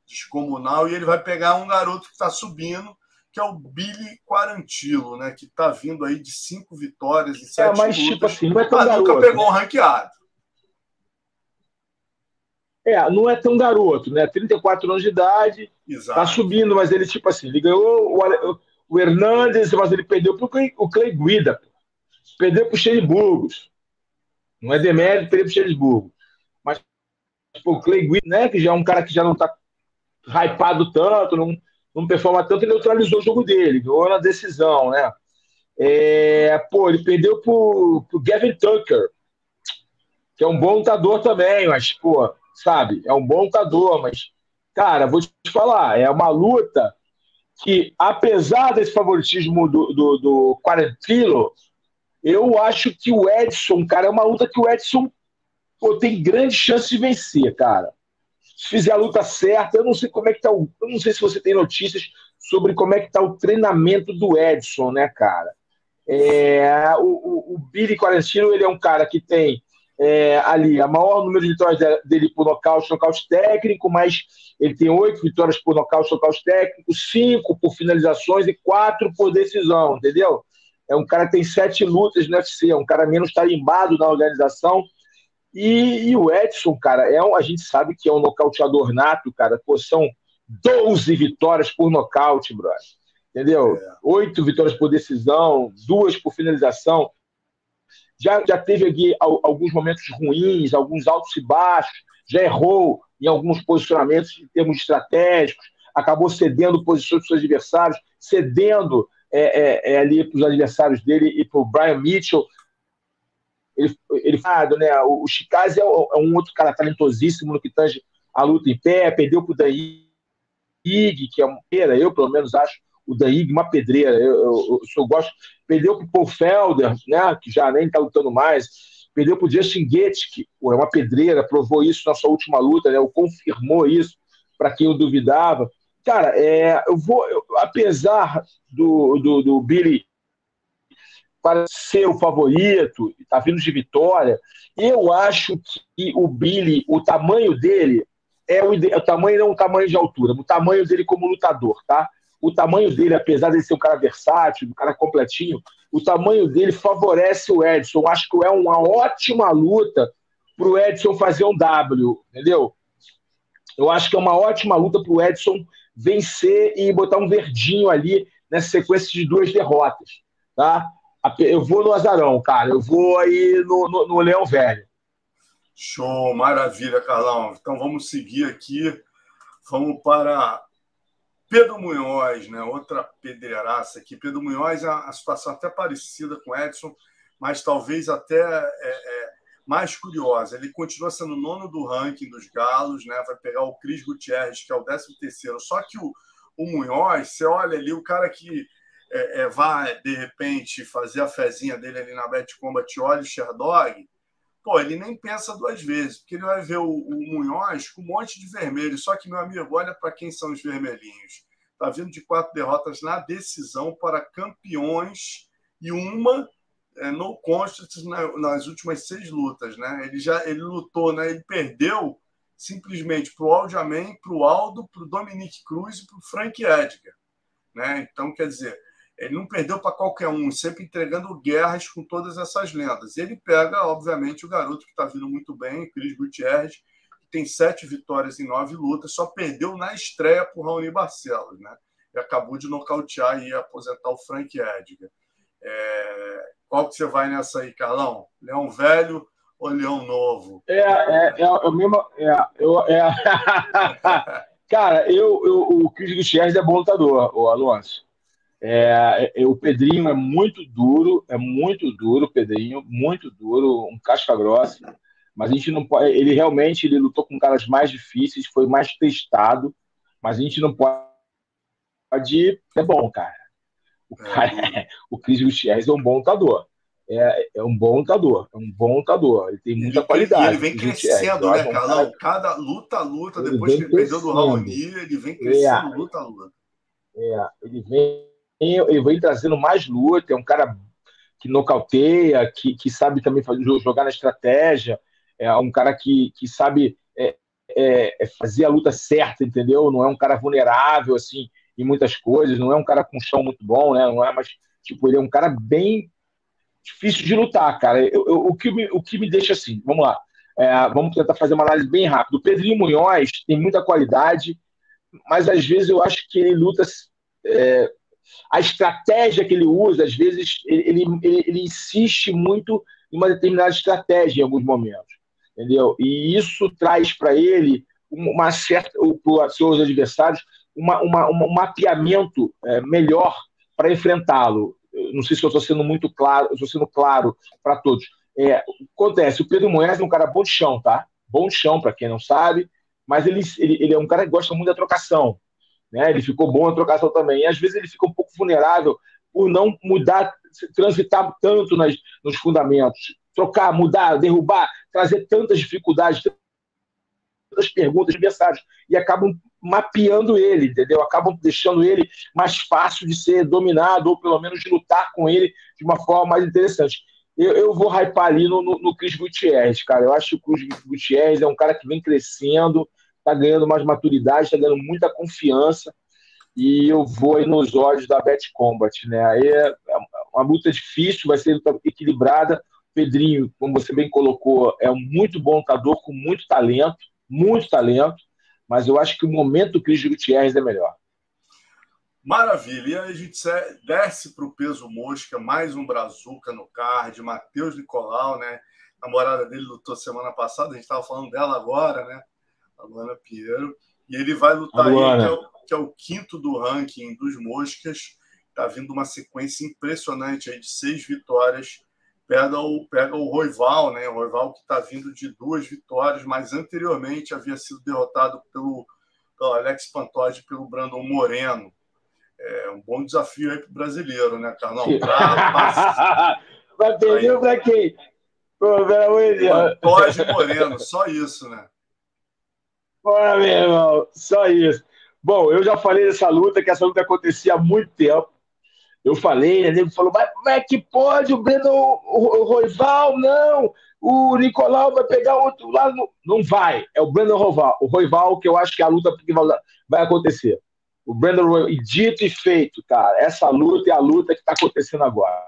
descomunal, e ele vai pegar um garoto que está subindo, que é o Billy Quarantilo, né? Que está vindo aí de cinco vitórias e é, sete é, mas, lutas, tipo assim, não é tão garoto, nunca pegou né? um ranqueado. É, não é tão garoto, né? 34 anos de idade, Exato. tá subindo, mas ele, tipo assim, ele ganhou o, o Hernandes, mas ele perdeu para o Clay Guida. Perdeu para o Xeriburgos. Não é demérito, perdeu para o Xeriburgos. Mas o Clay Guida, né, que já é um cara que já não está hypado tanto, não, não performa tanto, ele neutralizou o jogo dele, ganhou na decisão, né? É, pô, ele perdeu para o Gavin Tucker, que é um bom lutador também, mas, pô, sabe, é um bom lutador, mas, cara, vou te falar, é uma luta que, apesar desse favoritismo do, do, do Quarantilo, eu acho que o Edson, cara, é uma luta que o Edson pô, tem grande chance de vencer, cara. Se fizer a luta certa, eu não sei como é que tá o. Eu não sei se você tem notícias sobre como é que tá o treinamento do Edson, né, cara? É, o, o, o Billy Quarantino, ele é um cara que tem é, ali a maior número de vitórias dele por nocaute, nocaute técnico, mas ele tem oito vitórias por nocaute, nocaute técnico, cinco por finalizações e quatro por decisão, entendeu? É um cara que tem sete lutas no UFC, é um cara menos tarimbado na organização. E, e, o Edson, cara, é um, a gente sabe que é um nocauteador nato, cara. Pô, são 12 vitórias por nocaute, brother. Entendeu? É. Oito vitórias por decisão, duas por finalização. Já, já teve aqui alguns momentos ruins, alguns altos e baixos, já errou em alguns posicionamentos em termos estratégicos, acabou cedendo posições para os seus adversários, cedendo é, é, é ali para os adversários dele e para o Brian Mitchell. Ele, ele fala, né? O, o Chikaze é, é, um outro cara talentosíssimo no que tange a luta em pé, perdeu para o Daig, que é um eu pelo menos acho o Daig uma pedreira. Eu, eu, eu, gosto. Perdeu para o Paul Felder, né? Que já nem está lutando mais. Perdeu para o Justin pô, é uma pedreira, provou isso na sua última luta, né? O confirmou isso para quem eu duvidava. Cara, é, eu vou, eu, apesar do, do, do Billy para ser o favorito, está vindo de vitória, eu acho que o Billy, o tamanho dele é o, o tamanho não o tamanho de altura, o tamanho dele como lutador, tá? O tamanho dele, apesar de ser um cara versátil, um cara completinho, o tamanho dele favorece o Edson. Acho que é uma ótima luta para o Edson fazer um W, entendeu? Eu acho que é uma ótima luta para o Edson vencer e botar um verdinho ali nessa sequência de duas derrotas, tá? Eu vou no Azarão, cara. Eu vou aí no, no, no Leão Velho. Show, maravilha, Carlão. Então vamos seguir aqui. Vamos para Pedro Munhoz, né? outra pedreiraça aqui. Pedro Munhoz é uma situação até parecida com Edson, mas talvez até é, é, mais curiosa. Ele continua sendo nono do ranking dos galos, né? vai pegar o Cris Gutierrez, que é o décimo terceiro. Só que o, o Munhoz, você olha ali, o cara que é, é, vai, de repente, fazer a fezinha dele ali na Bet Combat, olha o Sherdog, pô, ele nem pensa duas vezes, porque ele vai ver o, o Munhoz com um monte de vermelho. Só que, meu amigo, olha para quem são os vermelhinhos. Está vindo de quatro derrotas na decisão para campeões e uma é, no contest na, nas últimas seis lutas. Né? Ele já ele lutou, né? ele perdeu simplesmente para o Aljamain, para o Aldo, para o Dominique Cruz e para o Frank Edgar. Né? Então, quer dizer, ele não perdeu para qualquer um, sempre entregando guerras com todas essas lendas. Ele pega, obviamente, o garoto que está vindo muito bem, Cris Gutierrez, que tem sete vitórias em nove lutas, só perdeu na estreia para o Raoni Barcelos, né? E acabou de nocautear e aposentar o Frank Edgar. É... Qual que você vai nessa aí, Carlão? Leão velho ou leão novo? É, é, é, mesmo. É, eu, é... Cara, eu, eu, o Cris Gutierrez é bom lutador, o Alonso. É, é, o Pedrinho é muito duro, é muito duro, Pedrinho, muito duro, um casca grossa. Mas a gente não pode. Ele realmente ele lutou com caras mais difíceis, foi mais testado, mas a gente não pode. É bom, cara. O, cara, é, o Cris Gutierrez é um bom lutador. É, é, um bom lutador, é um bom lutador, ele tem muita ele, qualidade. ele vem crescendo, né, Carlão? Cada luta, luta, depois que ele perdeu do Raoni, ele vem crescendo, é, luta, luta. É, ele vem ele vem trazendo mais luta, é um cara que nocauteia, que, que sabe também fazer, jogar na estratégia, é um cara que, que sabe é, é, é, fazer a luta certa, entendeu? Não é um cara vulnerável, assim, em muitas coisas, não é um cara com chão muito bom, né? Não é, mas, tipo, ele é um cara bem difícil de lutar, cara. Eu, eu, o, que me, o que me deixa assim, vamos lá, é, vamos tentar fazer uma análise bem rápida. O Pedrinho Munhoz tem muita qualidade, mas às vezes eu acho que ele luta é, a estratégia que ele usa, às vezes, ele, ele, ele insiste muito em uma determinada estratégia em alguns momentos, entendeu? E isso traz para ele uma certa, para seus adversários, uma, uma, um mapeamento é, melhor para enfrentá-lo. Não sei se eu estou sendo muito claro, estou sendo claro para todos. É, acontece, o Pedro Moés é um cara bom de chão, tá? Bom de chão, para quem não sabe, mas ele, ele, ele, é um cara que gosta muito da trocação. Né? Ele ficou bom na trocação também. E às vezes ele fica um pouco vulnerável por não mudar, transitar tanto nas, nos fundamentos, trocar, mudar, derrubar, trazer tantas dificuldades, tantas perguntas, adversários, e acabam mapeando ele, entendeu? Acabam deixando ele mais fácil de ser dominado, ou pelo menos de lutar com ele de uma forma mais interessante. Eu, eu vou hypar ali no, no, no Cris Gutierrez, cara. Eu acho que o Cris Gutierrez é um cara que vem crescendo, tá ganhando mais maturidade, está ganhando muita confiança. E eu vou aí nos olhos da Bet Combat, né? Aí é uma luta difícil, vai ser equilibrada. Pedrinho, como você bem colocou, é um muito bom lutador com muito talento, muito talento, mas eu acho que o momento do Cris Gutierrez é melhor. Maravilha. E aí a gente desce para o peso mosca, mais um Brazuca no card, Matheus Nicolau, né? A namorada dele lutou semana passada, a gente estava falando dela agora, né? A Luana Pinheiro. E ele vai lutar aí, que é, o, que é, o, quinto do ranking dos moscas. Está vindo uma sequência impressionante aí de seis vitórias. Pega o, pega o Roival, né? O Roival que está vindo de duas vitórias, mas anteriormente havia sido derrotado pelo, pelo Alex Pantoja e pelo Brandon Moreno é um bom desafio aí para o brasileiro, né, Carlão? Vai perder para quem? Pode Moreno, só isso, né? Bora, meu irmão, só isso. Bom, eu já falei dessa luta, que essa luta acontecia há muito tempo. Eu falei, né? Nego falou, mas como é que pode o Breno o, o Roival? Não, o Nicolau vai pegar outro lado. Não vai, é o Breno Roival. O Roival, que eu acho que é a luta que vai acontecer. O Brandon Royal, e dito e feito, cara, essa luta é a luta que está acontecendo agora.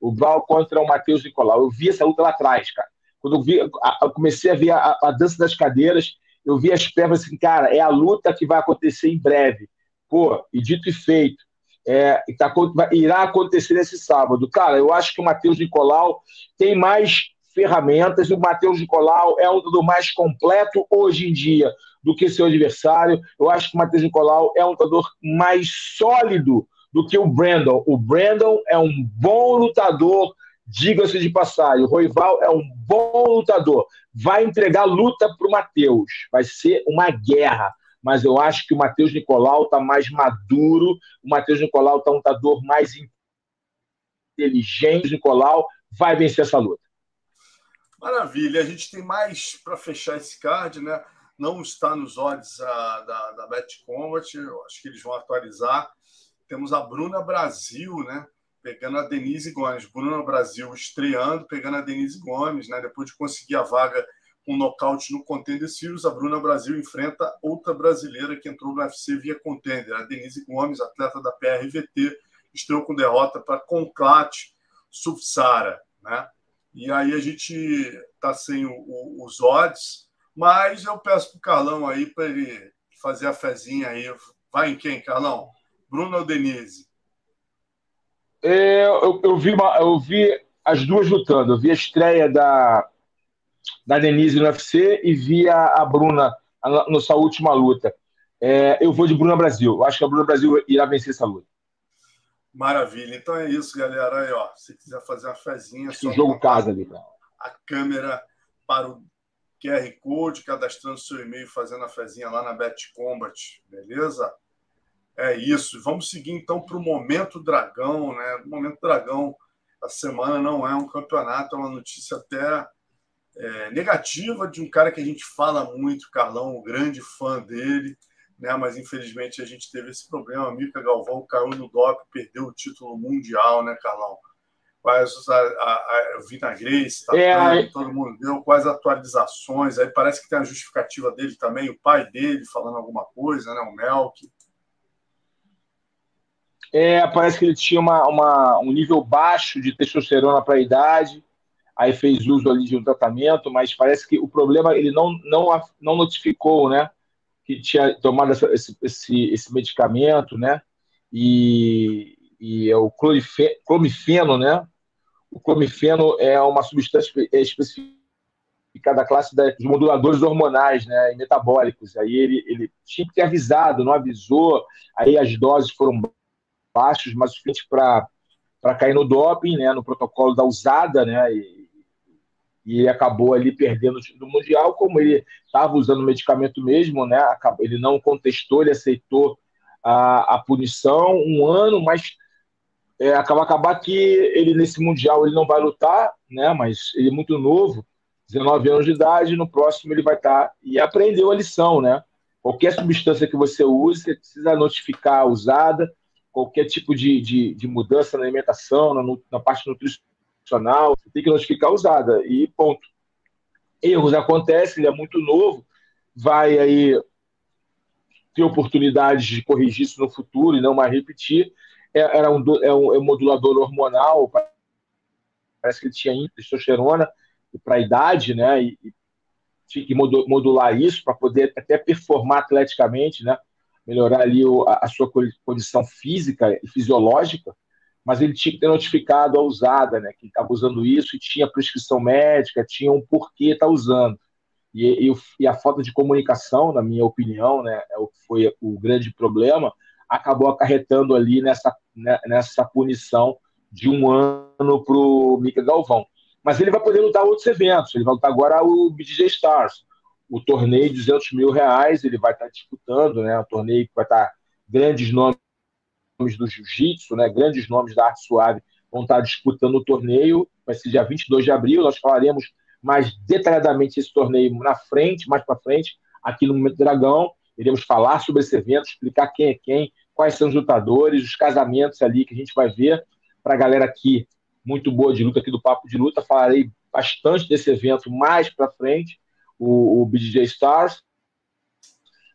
O Val contra o Matheus Nicolau. Eu vi essa luta lá atrás, cara. Quando eu, vi, eu comecei a ver a, a, dança das cadeiras, eu vi as pernas assim, cara, é a luta que vai acontecer em breve. Pô, e dito e feito, é, tá, irá acontecer nesse sábado. Cara, eu acho que o Matheus Nicolau tem mais ferramentas. O Matheus Nicolau é um do mais completo hoje em dia do que seu adversário. Eu acho que o Matheus Nicolau é um lutador mais sólido do que o Brandon. O Brandon é um bom lutador, diga-se de passagem. O Roival é um bom lutador. Vai entregar luta para o Matheus. Vai ser uma guerra. Mas eu acho que o Matheus Nicolau está mais maduro. O Matheus Nicolau está um lutador mais inteligente. O Nicolau vai vencer essa luta. Maravilha. A gente tem mais para fechar esse card, né? não está nos odds a, da, da Bet Combat, acho que eles vão atualizar. Temos a Bruna Brasil, né? Pegando a Denise Gomes. Bruna Brasil estreando, pegando a Denise Gomes, né? Depois de conseguir a vaga com nocaute no Contender Series, a Bruna Brasil enfrenta outra brasileira que entrou no UFC via Contender, a Denise Gomes, atleta da PRVT, estreou com derrota para Conclate Subsara, né? E aí a gente está sem o, o, os odds, mas eu peço para o Carlão aí para ele fazer a fezinha aí. Vai em quem, Carlão? Bruno ou Denise? É, eu, eu, vi uma, eu vi as duas lutando. Eu vi a estreia da, da Denise no UFC e vi a, a Bruna na sua última luta. É, eu vou de Bruna Brasil. Eu acho que a Bruna Brasil irá vencer essa luta. Maravilha. Então é isso, galera. Aí, ó, se quiser fazer uma fezinha, só jogo casa ali, cara. A câmera para o QR Code, cadastrando seu e-mail, fazendo a fezinha lá na Bet Combat, beleza? É isso. Vamos seguir então para o Momento Dragão, né? O Momento Dragão, a semana não é um campeonato, é uma notícia até é, negativa de um cara que a gente fala muito, Carlão, um grande fã dele, né? Mas infelizmente a gente teve esse problema. A Mica Galvão caiu no DOP, perdeu o título mundial, né, Carlão? quais a, a, a Vina Grace, tá é, todo mundo deu, quais atualizações, aí parece que tem a justificativa dele também, o pai dele falando alguma coisa, né, o Melk. É, parece que ele tinha uma, uma um nível baixo de testosterona para a idade, aí fez uso ali de um tratamento, mas parece que o problema ele não, não, não notificou, né, que tinha tomado essa, esse, esse, esse medicamento, né, e, e é o clomifeno, né, o clomifeno é uma substância é específica da classe dos moduladores hormonais né, e metabólicos. Aí ele, ele tinha que ter avisado, não avisou, aí as doses foram baixas, mas o suficiente para cair no doping, né, no protocolo da usada, né, e, e ele acabou ali perdendo no Mundial, como ele estava usando o medicamento mesmo, né? Ele não contestou, ele aceitou a, a punição, um ano, mas é, acaba acabar que ele nesse Mundial ele não vai lutar, né? Mas ele é muito novo, 19 anos de idade, no próximo ele vai estar. Tá, e aprendeu a lição, né? Qualquer substância que você use, você precisa notificar a usada, qualquer tipo de, de, de mudança na alimentação, na, na parte nutricional tem que notificar a usada e ponto. Erros acontecem, ele é muito novo, vai aí ter oportunidades de corrigir isso no futuro e não mais repetir. É, era um, é um, é um modulador hormonal, parece que ele tinha testosterona para a idade, né? E, e tinha que modular isso para poder até performar atleticamente, né? Melhorar ali a, a sua condição física e fisiológica mas ele tinha que ter notificado a usada, né, que estava usando isso e tinha prescrição médica, tinha um porquê estar tá usando. E, e, e, a falta de comunicação, na minha opinião, né, é o que foi o grande problema, acabou acarretando ali nessa, né, nessa punição de um ano para o Mika Galvão. Mas ele vai poder lutar outros eventos, ele vai lutar agora o BJ Stars, o torneio de 200 mil reais, ele vai estar disputando, né, um torneio que vai estar grandes nomes nomes do jiu-jitsu, né, grandes nomes da arte suave vão estar disputando o torneio, vai ser dia 22 de abril, nós falaremos mais detalhadamente esse torneio na frente, mais para frente, aqui no Momento Dragão, iremos falar sobre esse evento, explicar quem é quem, quais são os lutadores, os casamentos ali que a gente vai ver. Para a galera aqui, muito boa de luta aqui do Papo de Luta, falarei bastante desse evento mais para frente, o, o BJ Stars,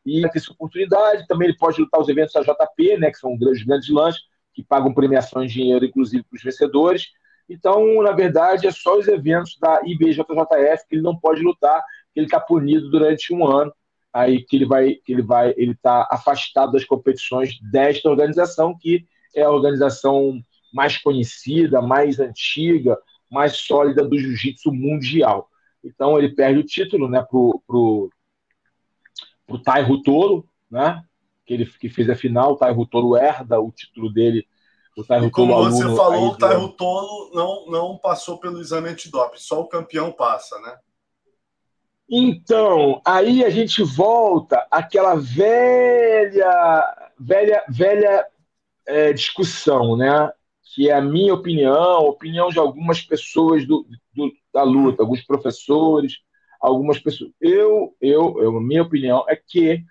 e ter essa oportunidade. Também ele pode lutar os eventos da JP, né, que são grandes, grandes lanches, que pagam premiação em dinheiro, inclusive, para os vencedores. Então, na verdade, é só os eventos da IBJJF que ele não pode lutar, que ele está punido durante um ano, aí que ele vai, que ele vai, ele está afastado das competições desta organização, que é a organização mais conhecida, mais antiga, mais sólida do jiu-jitsu mundial. Então ele perde o título né, para o o Tai Rutolo, né? Que ele que fez a final, o Tai Rutolo herda o título dele. O Tai como você falou, o Tai Rutolo não, não passou pelo exame antidoping, só o campeão passa, né? Então, aí a gente volta àquela velha, velha, velha é, discussão, né? Que é a minha opinião, a opinião de algumas pessoas do, da luta, alguns professores, algumas pessoas. Eu, eu, eu minha opinião é que,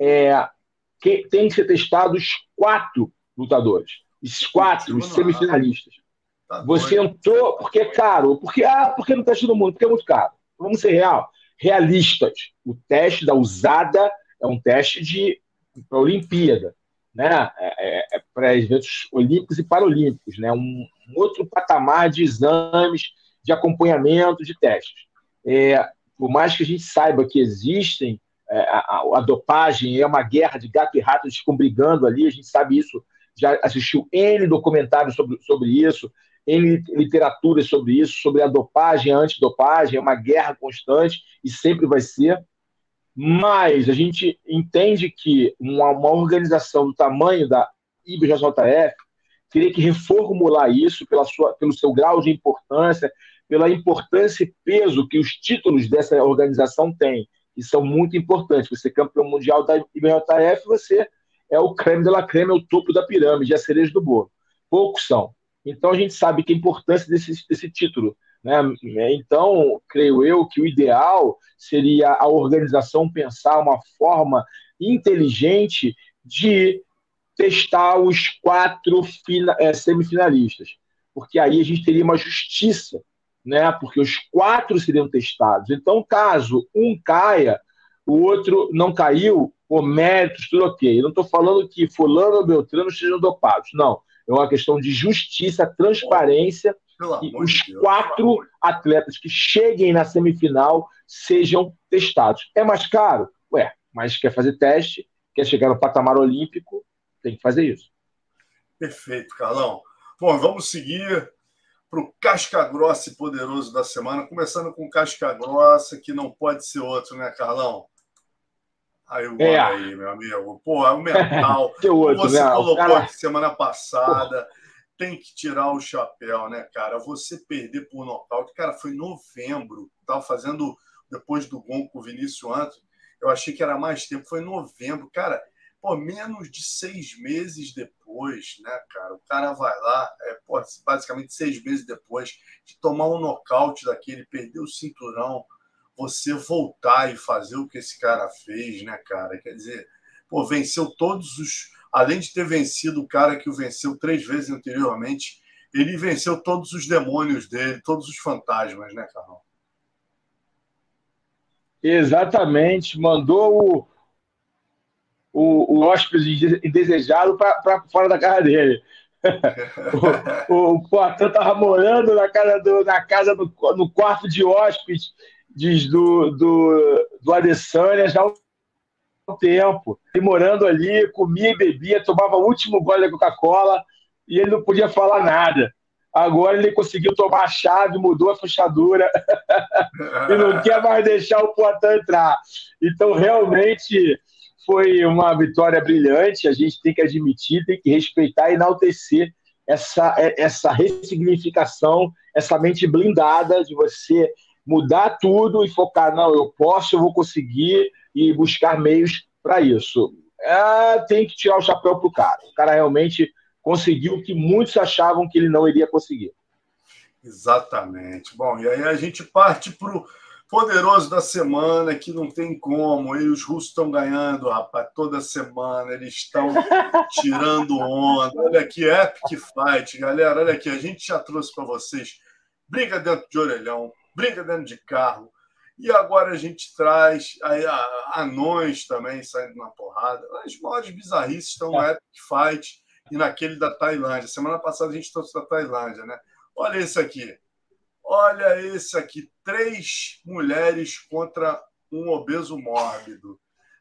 é, que tem que ser testados quatro lutadores. Esses quatro, os semifinalistas. Tá Você entrou porque é caro, porque ah, porque no teste do mundo, porque é muito caro. Vamos ser real, realistas. O teste da usada é um teste de para a Olimpíada, né? É, é, é para eventos olímpicos e paralímpicos, né? Um, um, outro patamar de exames, de acompanhamento, de testes. É, por mais que a gente saiba que existem, é, a, a, dopagem é uma guerra de gato e rato, eles ficam brigando ali, a gente sabe isso, já assistiu N documentários sobre, sobre isso, N literatura sobre isso, sobre a dopagem, a antidopagem, é uma guerra constante e sempre vai ser. Mas a gente entende que uma, uma organização do tamanho da IBJJF teria que reformular isso pela sua, pelo seu grau de importância, pela importância e peso que os títulos dessa organização têm, que são muito importantes. Você é campeão mundial da IBJF, você é o creme de la creme, é o topo da pirâmide, é a cereja do bolo. Poucos são. Então a gente sabe que a importância desse, desse título. Né? Então, creio eu que o ideal seria a organização pensar uma forma inteligente de testar os quatro é, semifinalistas, porque aí a gente teria uma justiça né? Porque os quatro seriam testados. Então, caso um caia, o outro não caiu, por méritos, tudo ok. Eu não estou falando que fulano ou Beltrano estejam dopados. Não. É uma questão de justiça, transparência e os de quatro atletas que cheguem na semifinal sejam testados. É mais caro? Ué, mas quer fazer teste, quer chegar no patamar olímpico, tem que fazer isso. Perfeito, Carlão. Bom, vamos seguir para o Casca Grossa e Poderoso da semana, começando com Casca Grossa, que não pode ser outro, né, Carlão? Aí, é. aí meu amigo. Pô, é o mental. outro, você né? colocou cara... aqui semana passada. tem que tirar o chapéu, né, cara? Você perder por nocaute. Cara, foi novembro. Tava fazendo depois do gol com o Vinícius Antônio. Eu achei que era mais tempo. Foi novembro. Cara, pô, menos de seis meses depois, né, cara? O cara vai lá, é, pô, basicamente seis meses depois de tomar um nocaute daquele, perder o cinturão, você voltar e fazer o que esse cara fez, né, cara? Quer dizer, pô, venceu todos os além de ter vencido o cara que o venceu três vezes anteriormente, ele venceu todos os demônios dele, todos os fantasmas, né, Carlão? Exatamente, mandou o, o, o hóspede indesejado para fora da casa dele. o, o, o Poitin estava morando na casa, do, na casa do, no quarto de hóspedes do, do, do Adesanya já tempo, e morando ali, comia e bebia, tomava o último gole da Coca-Cola e ele não podia falar nada. Agora ele conseguiu tomar a chave, mudou a fechadura e não quer mais deixar o Poitin entrar. Então, realmente, foi uma vitória brilhante. A gente tem que admitir, tem que respeitar e enaltecer essa, essa ressignificação, essa mente blindada de você mudar tudo e focar, não, eu posso, eu vou conseguir, e buscar meios para isso. É, tem que tirar o chapéu para o cara. O cara realmente conseguiu o que muitos achavam que ele não iria conseguir. Exatamente. Bom, e aí a gente parte para poderoso da semana, que não tem como. E os russos estão ganhando, rapaz, toda semana. Eles estão tirando onda. Olha aqui, Epic Fight, galera. Olha aqui, a gente já trouxe para vocês briga dentro de orelhão, briga dentro de carro, e agora a gente traz anões também saindo na porrada. As maiores bizarrices estão no Epic Fight e naquele da Tailândia. Semana passada a gente trouxe da Tailândia, né? Olha esse aqui. Olha esse aqui. Três mulheres contra um obeso mórbido.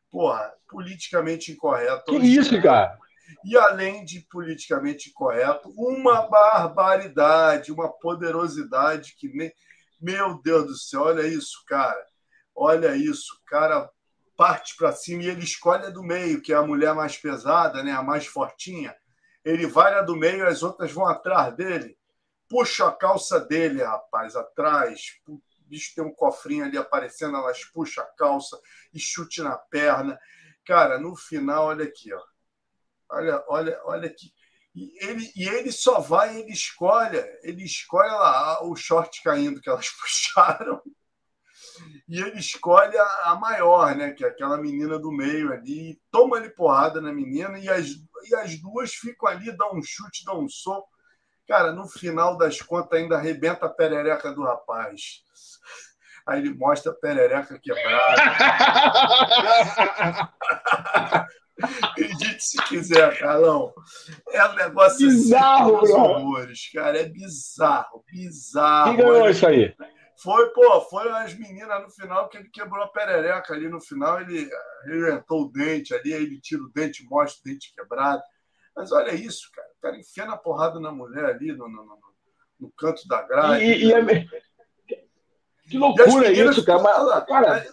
Porra, politicamente incorreto. Que isso, cara? E além de politicamente incorreto, uma barbaridade, uma poderosidade que nem meu Deus do céu, olha isso, cara. Olha isso, cara parte para cima e ele escolhe a do meio, que é a mulher mais pesada, né, a mais fortinha. Ele vai a do meio, as outras vão atrás dele. Puxa a calça dele, rapaz, atrás. O bicho tem um cofrinho ali aparecendo, elas puxam a calça e chute na perna. Cara, no final, olha aqui, ó. Olha, olha, olha aqui. E ele, e ele só vai, ele escolhe, ele escolhe lá o short caindo que elas puxaram. E ele escolhe a, a, maior, né? Que é aquela menina do meio ali. Toma ali porrada na menina e as, e as duas ficam ali, dão um chute, dão um soco. Cara, no final das contas, ainda arrebenta a perereca do rapaz. Aí ele mostra a perereca quebrada. Acredite se quiser, Carlão. É um negócio assim, bizarro, assim, horrores, cara. É bizarro, bizarro. Quem ganhou isso aí? Foi, pô, foi as meninas no final que ele quebrou a perereca ali no final, ele arrebentou o dente ali, aí ele tira o dente, mostra o dente quebrado. Mas olha isso, cara. O cara enfia na porrada na mulher ali no, no, no, no canto da grade. E, e é... Que loucura isso, cara. Mas, cara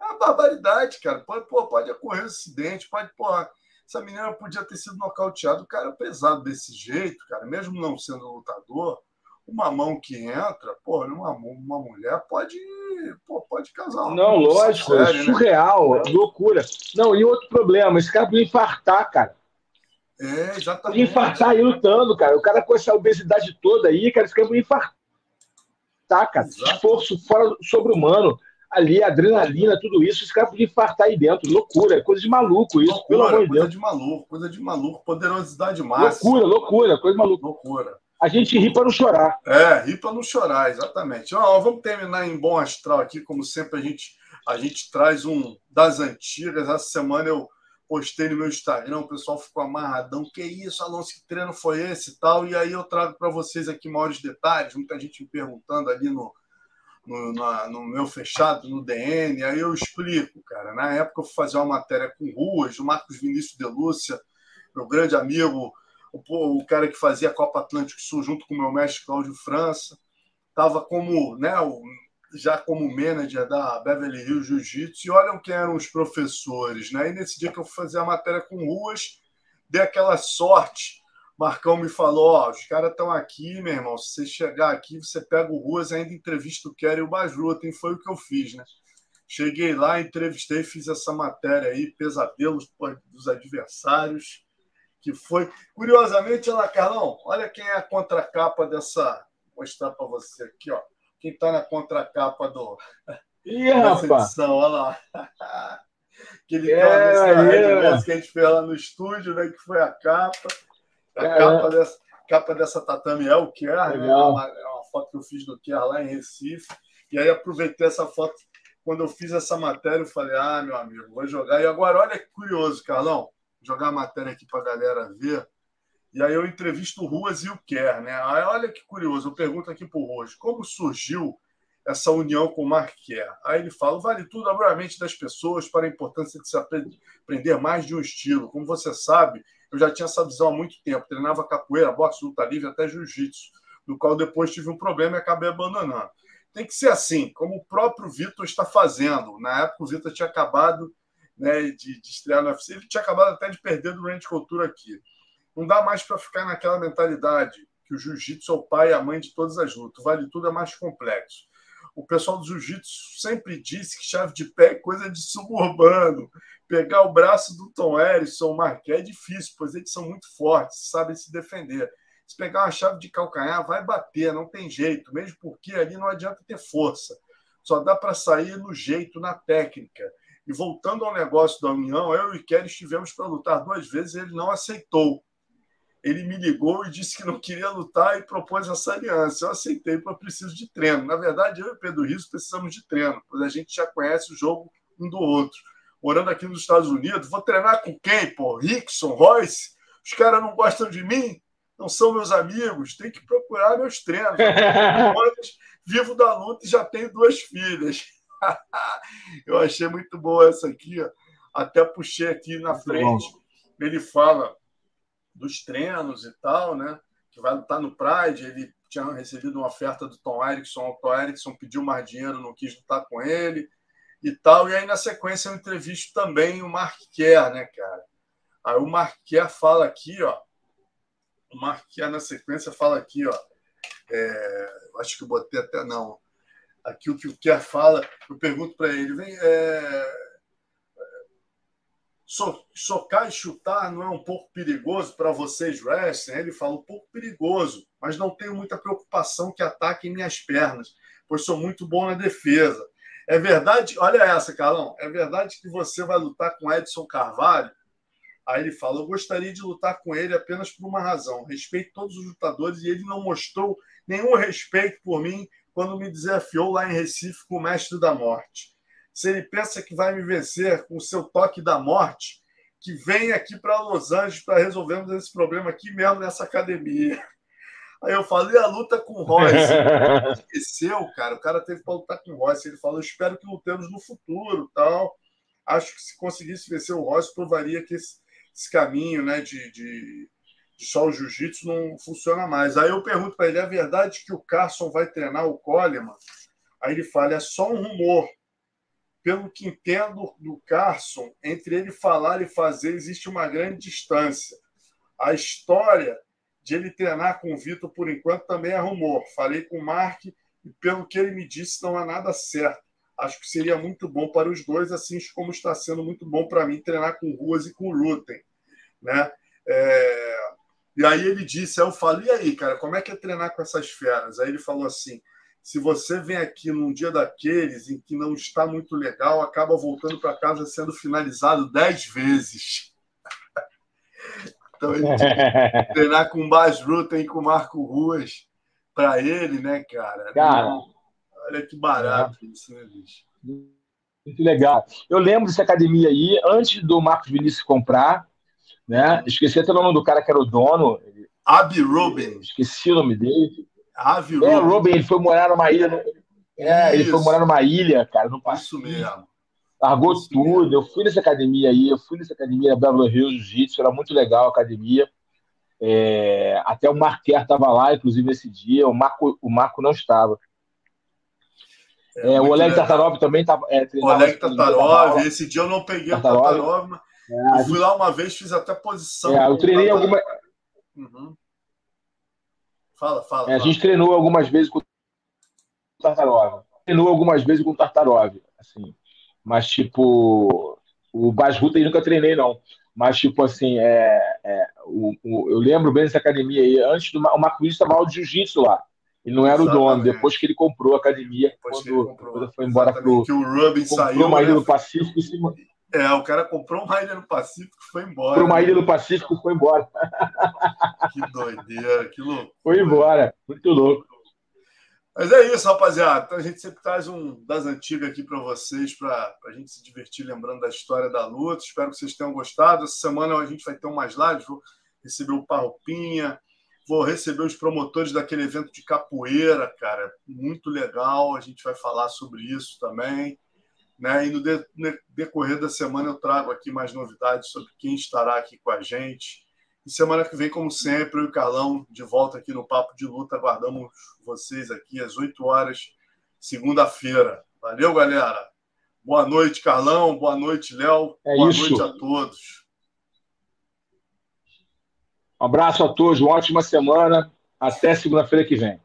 é uma barbaridade, cara. Pode, pô, pode ocorrer um acidente, pode, porra. Essa menina podia ter sido nocauteada. O cara é pesado desse jeito, cara, mesmo não sendo lutador, uma mão que entra, pô, uma, uma mulher pode, pô, pode causar uma Não, lógico, é séria, é surreal, né? loucura. Não, e outro problema, esse cara podia infartar, cara. É, exatamente. Infartar aí lutando, cara. O cara com essa obesidade toda aí, cara, esse cara podia infartar, cara. Exato. Esforço fora sobre-humano ali, adrenalina, tudo isso, os caras podiam infartar aí dentro. Loucura, coisa de maluco isso, loucura, pelo amor de Deus. Coisa de maluco, coisa de maluco, poderosidade máxima. Loucura, loucura, coisa de maluco. Loucura. A gente ri para não chorar. É, ri para não chorar, exatamente. Ó, vamos terminar em bom astral aqui, como sempre a gente, a gente traz um das antigas. Essa semana eu postei no meu Instagram, o pessoal ficou amarradão. Que isso, Alonso, que treino foi esse e tal? E aí eu trago para vocês aqui maiores detalhes. Muita gente me perguntando ali no, no, na, no meu fechado, no DN, aí eu explico, cara. Na época eu fui fazer uma matéria com ruas, o Marcos Vinícius de Lúcia, meu grande amigo, o, o cara que fazia a Copa Atlântico Sul junto com o meu mestre Cláudio França, estava como, né, o, já como manager da Beverly Hills Jiu-Jitsu, e olham quem eram os professores, né? E nesse dia que eu fui fazer a matéria com ruas, dei aquela sorte Marcão me falou: ó, os caras estão aqui, meu irmão. Se você chegar aqui, você pega o Ruas ainda entrevista o Kerry e o Basruta. E foi o que eu fiz, né? Cheguei lá, entrevistei, fiz essa matéria aí, pesadelos dos adversários, que foi. Curiosamente, olha lá, Carlão, olha quem é a contracapa dessa. Vou mostrar para você aqui, ó. Quem está na contracapa do. Ih, rapaz! Olha lá. Aquele é, é. que a gente fez lá no estúdio, né? Que foi a capa. A é, capa, dessa, capa dessa tatame é o Kerr, né? É uma, é uma foto que eu fiz do Kerr lá em Recife. E aí aproveitei essa foto. Quando eu fiz essa matéria, eu falei, ah, meu amigo, vou jogar. E agora, olha que curioso, Carlão, jogar a matéria aqui para a galera ver. E aí eu entrevisto o Ruas e o Kerr, né? Aí olha que curioso, eu pergunto aqui para o Ruas, como surgiu essa união com o Mark Kerr? Aí ele fala, vale tudo a mente das pessoas para a importância de se aprender mais de um estilo. Como você sabe, eu já tinha essa visão há muito tempo. Treinava capoeira, boxe, luta livre, até jiu-jitsu, no qual depois tive um problema e acabei abandonando. Tem que ser assim, como o próprio Vitor está fazendo. Na época, o Vitor tinha acabado né, de, de estrear no UFC, ele tinha acabado até de perder durante a cultura aqui. Não dá mais para ficar naquela mentalidade que o jiu-jitsu é o pai e a mãe de todas as lutas. Vale tudo é mais complexo. O pessoal do jiu-jitsu sempre disse que chave de pé é coisa de suburbano. Pegar o braço do Tom Erickson, o Marquet é difícil, pois eles são muito fortes, sabem se defender. Se pegar uma chave de calcanhar, vai bater, não tem jeito, mesmo porque ali não adianta ter força. Só dá para sair no jeito, na técnica. E voltando ao negócio da União, eu e Kelly estivemos para lutar duas vezes e ele não aceitou. Ele me ligou e disse que não queria lutar e propôs essa aliança. Eu aceitei porque eu preciso de treino. Na verdade, eu e Pedro Rizzo precisamos de treino, pois a gente já conhece o jogo um do outro morando aqui nos Estados Unidos, vou treinar com quem, pô? Rickson, Royce? Os caras não gostam de mim? Não são meus amigos? Tem que procurar meus treinos. Vivo da luta e já tenho duas filhas. Eu achei muito boa essa aqui. Ó. Até puxei aqui na frente. Ele fala dos treinos e tal, né? Que vai lutar no Pride. Ele tinha recebido uma oferta do Tom Erickson. O Tom Erickson pediu mais dinheiro, não quis lutar com ele e tal. E aí, na sequência, eu entrevisto também o Mark Kerr, né, cara? Aí o Mark Kerr fala aqui, ó. O Mark Kerr, na sequência, fala aqui, ó. É, acho que eu botei até. Não. Aqui o que o Kerr fala, eu pergunto para ele: vem. É, socar e chutar não é um pouco perigoso para vocês, wrestling? Ele fala um pouco perigoso, mas não tenho muita preocupação que ataquem minhas pernas, pois sou muito bom na defesa. É verdade, olha essa, Carlão. É verdade que você vai lutar com Edson Carvalho? Aí ele fala: Eu gostaria de lutar com ele apenas por uma razão. Respeito todos os lutadores e ele não mostrou nenhum respeito por mim quando me desafiou lá em Recife com o Mestre da Morte. Se ele pensa que vai me vencer com o seu toque da morte, que vem aqui para Los Angeles para resolvermos esse problema aqui mesmo nessa academia. Aí eu falei a luta com o Royce. Esqueceu, cara. O cara teve para lutar com o Royce. Ele falou: espero que lutemos no futuro tal. Acho que se conseguisse vencer o Royce, provaria que esse, esse caminho né, de, de, de só o jiu-jitsu não funciona mais. Aí eu pergunto para ele: é verdade que o Carson vai treinar o Coleman? Aí ele fala: é só um rumor. Pelo que entendo do Carson, entre ele falar e fazer existe uma grande distância. A história de ele treinar com o Vitor por enquanto também é rumor. Falei com o Mark e, pelo que ele me disse, não há nada certo. Acho que seria muito bom para os dois, assim como está sendo muito bom para mim treinar com Ruas e com Ruten. Né? É... E aí ele disse, eu falei, e aí, cara, como é que é treinar com essas feras? Aí ele falou assim, se você vem aqui num dia daqueles em que não está muito legal, acaba voltando para casa sendo finalizado dez vezes. Então, ele treinar com o Bas Rutten e com o Marco Ruas para ele, né, cara? Cara, olha que barato é. isso, né, bicho? Muito legal. Eu lembro dessa academia aí, antes do Marcos Vinícius comprar, né? Esqueci até o nome do cara que era o dono. Abi Rubin. Esqueci o nome dele. Abi é, Rubin. ele foi morar numa ilha. É, ele foi morar numa ilha, cara. No Isso mesmo. Largou Isso tudo. Mesmo. Eu fui nessa academia aí, eu fui nessa academia Beverly Hills Jiu-Jitsu, era muito legal a academia. É, até o Marquer estava lá, inclusive, esse dia. O Marco, o Marco não estava. É, é, o Oleg Tartarov também estava. É, o Oleg Tartarov, esse dia eu não peguei Tartarov. o Tartarov, mas é, eu fui lá uma vez, fiz até posição. É, eu treinei alguma. Uhum. Fala, fala, é. A gente treinou algumas vezes com o Tartarov. Treinou algumas vezes com o Tartarov, assim. Mas, tipo, o Basruta eu nunca treinei, não. Mas, tipo assim, é, é o, o, eu lembro bem dessa academia aí. Antes do o Marco estava aula de jiu-jitsu lá. Ele não era Exatamente. o dono. Depois que ele comprou a academia, Depois quando, quando foi embora para o. Que o Rubin saiu. né? do Pacífico e se, é, o cara comprou uma ilha no Pacífico e foi embora. Comprou uma né? ilha no Pacífico e foi embora. Que doideira, que louco. Foi embora, muito louco. Mas é isso, rapaziada. Então a gente sempre traz um das antigas aqui para vocês, para a gente se divertir lembrando da história da luta. Espero que vocês tenham gostado. Essa semana a gente vai ter umas lives. Vou receber o Parrupinha, vou receber os promotores daquele evento de capoeira, cara. Muito legal. A gente vai falar sobre isso também. Né? E no, de, no decorrer da semana eu trago aqui mais novidades sobre quem estará aqui com a gente. E semana que vem, como sempre, eu e o Carlão de volta aqui no Papo de Luta. Aguardamos vocês aqui às 8 horas, segunda-feira. Valeu, galera. Boa noite, Carlão. Boa noite, Léo. É Boa isso. noite a todos. Um abraço a todos, uma ótima semana. Até segunda-feira que vem.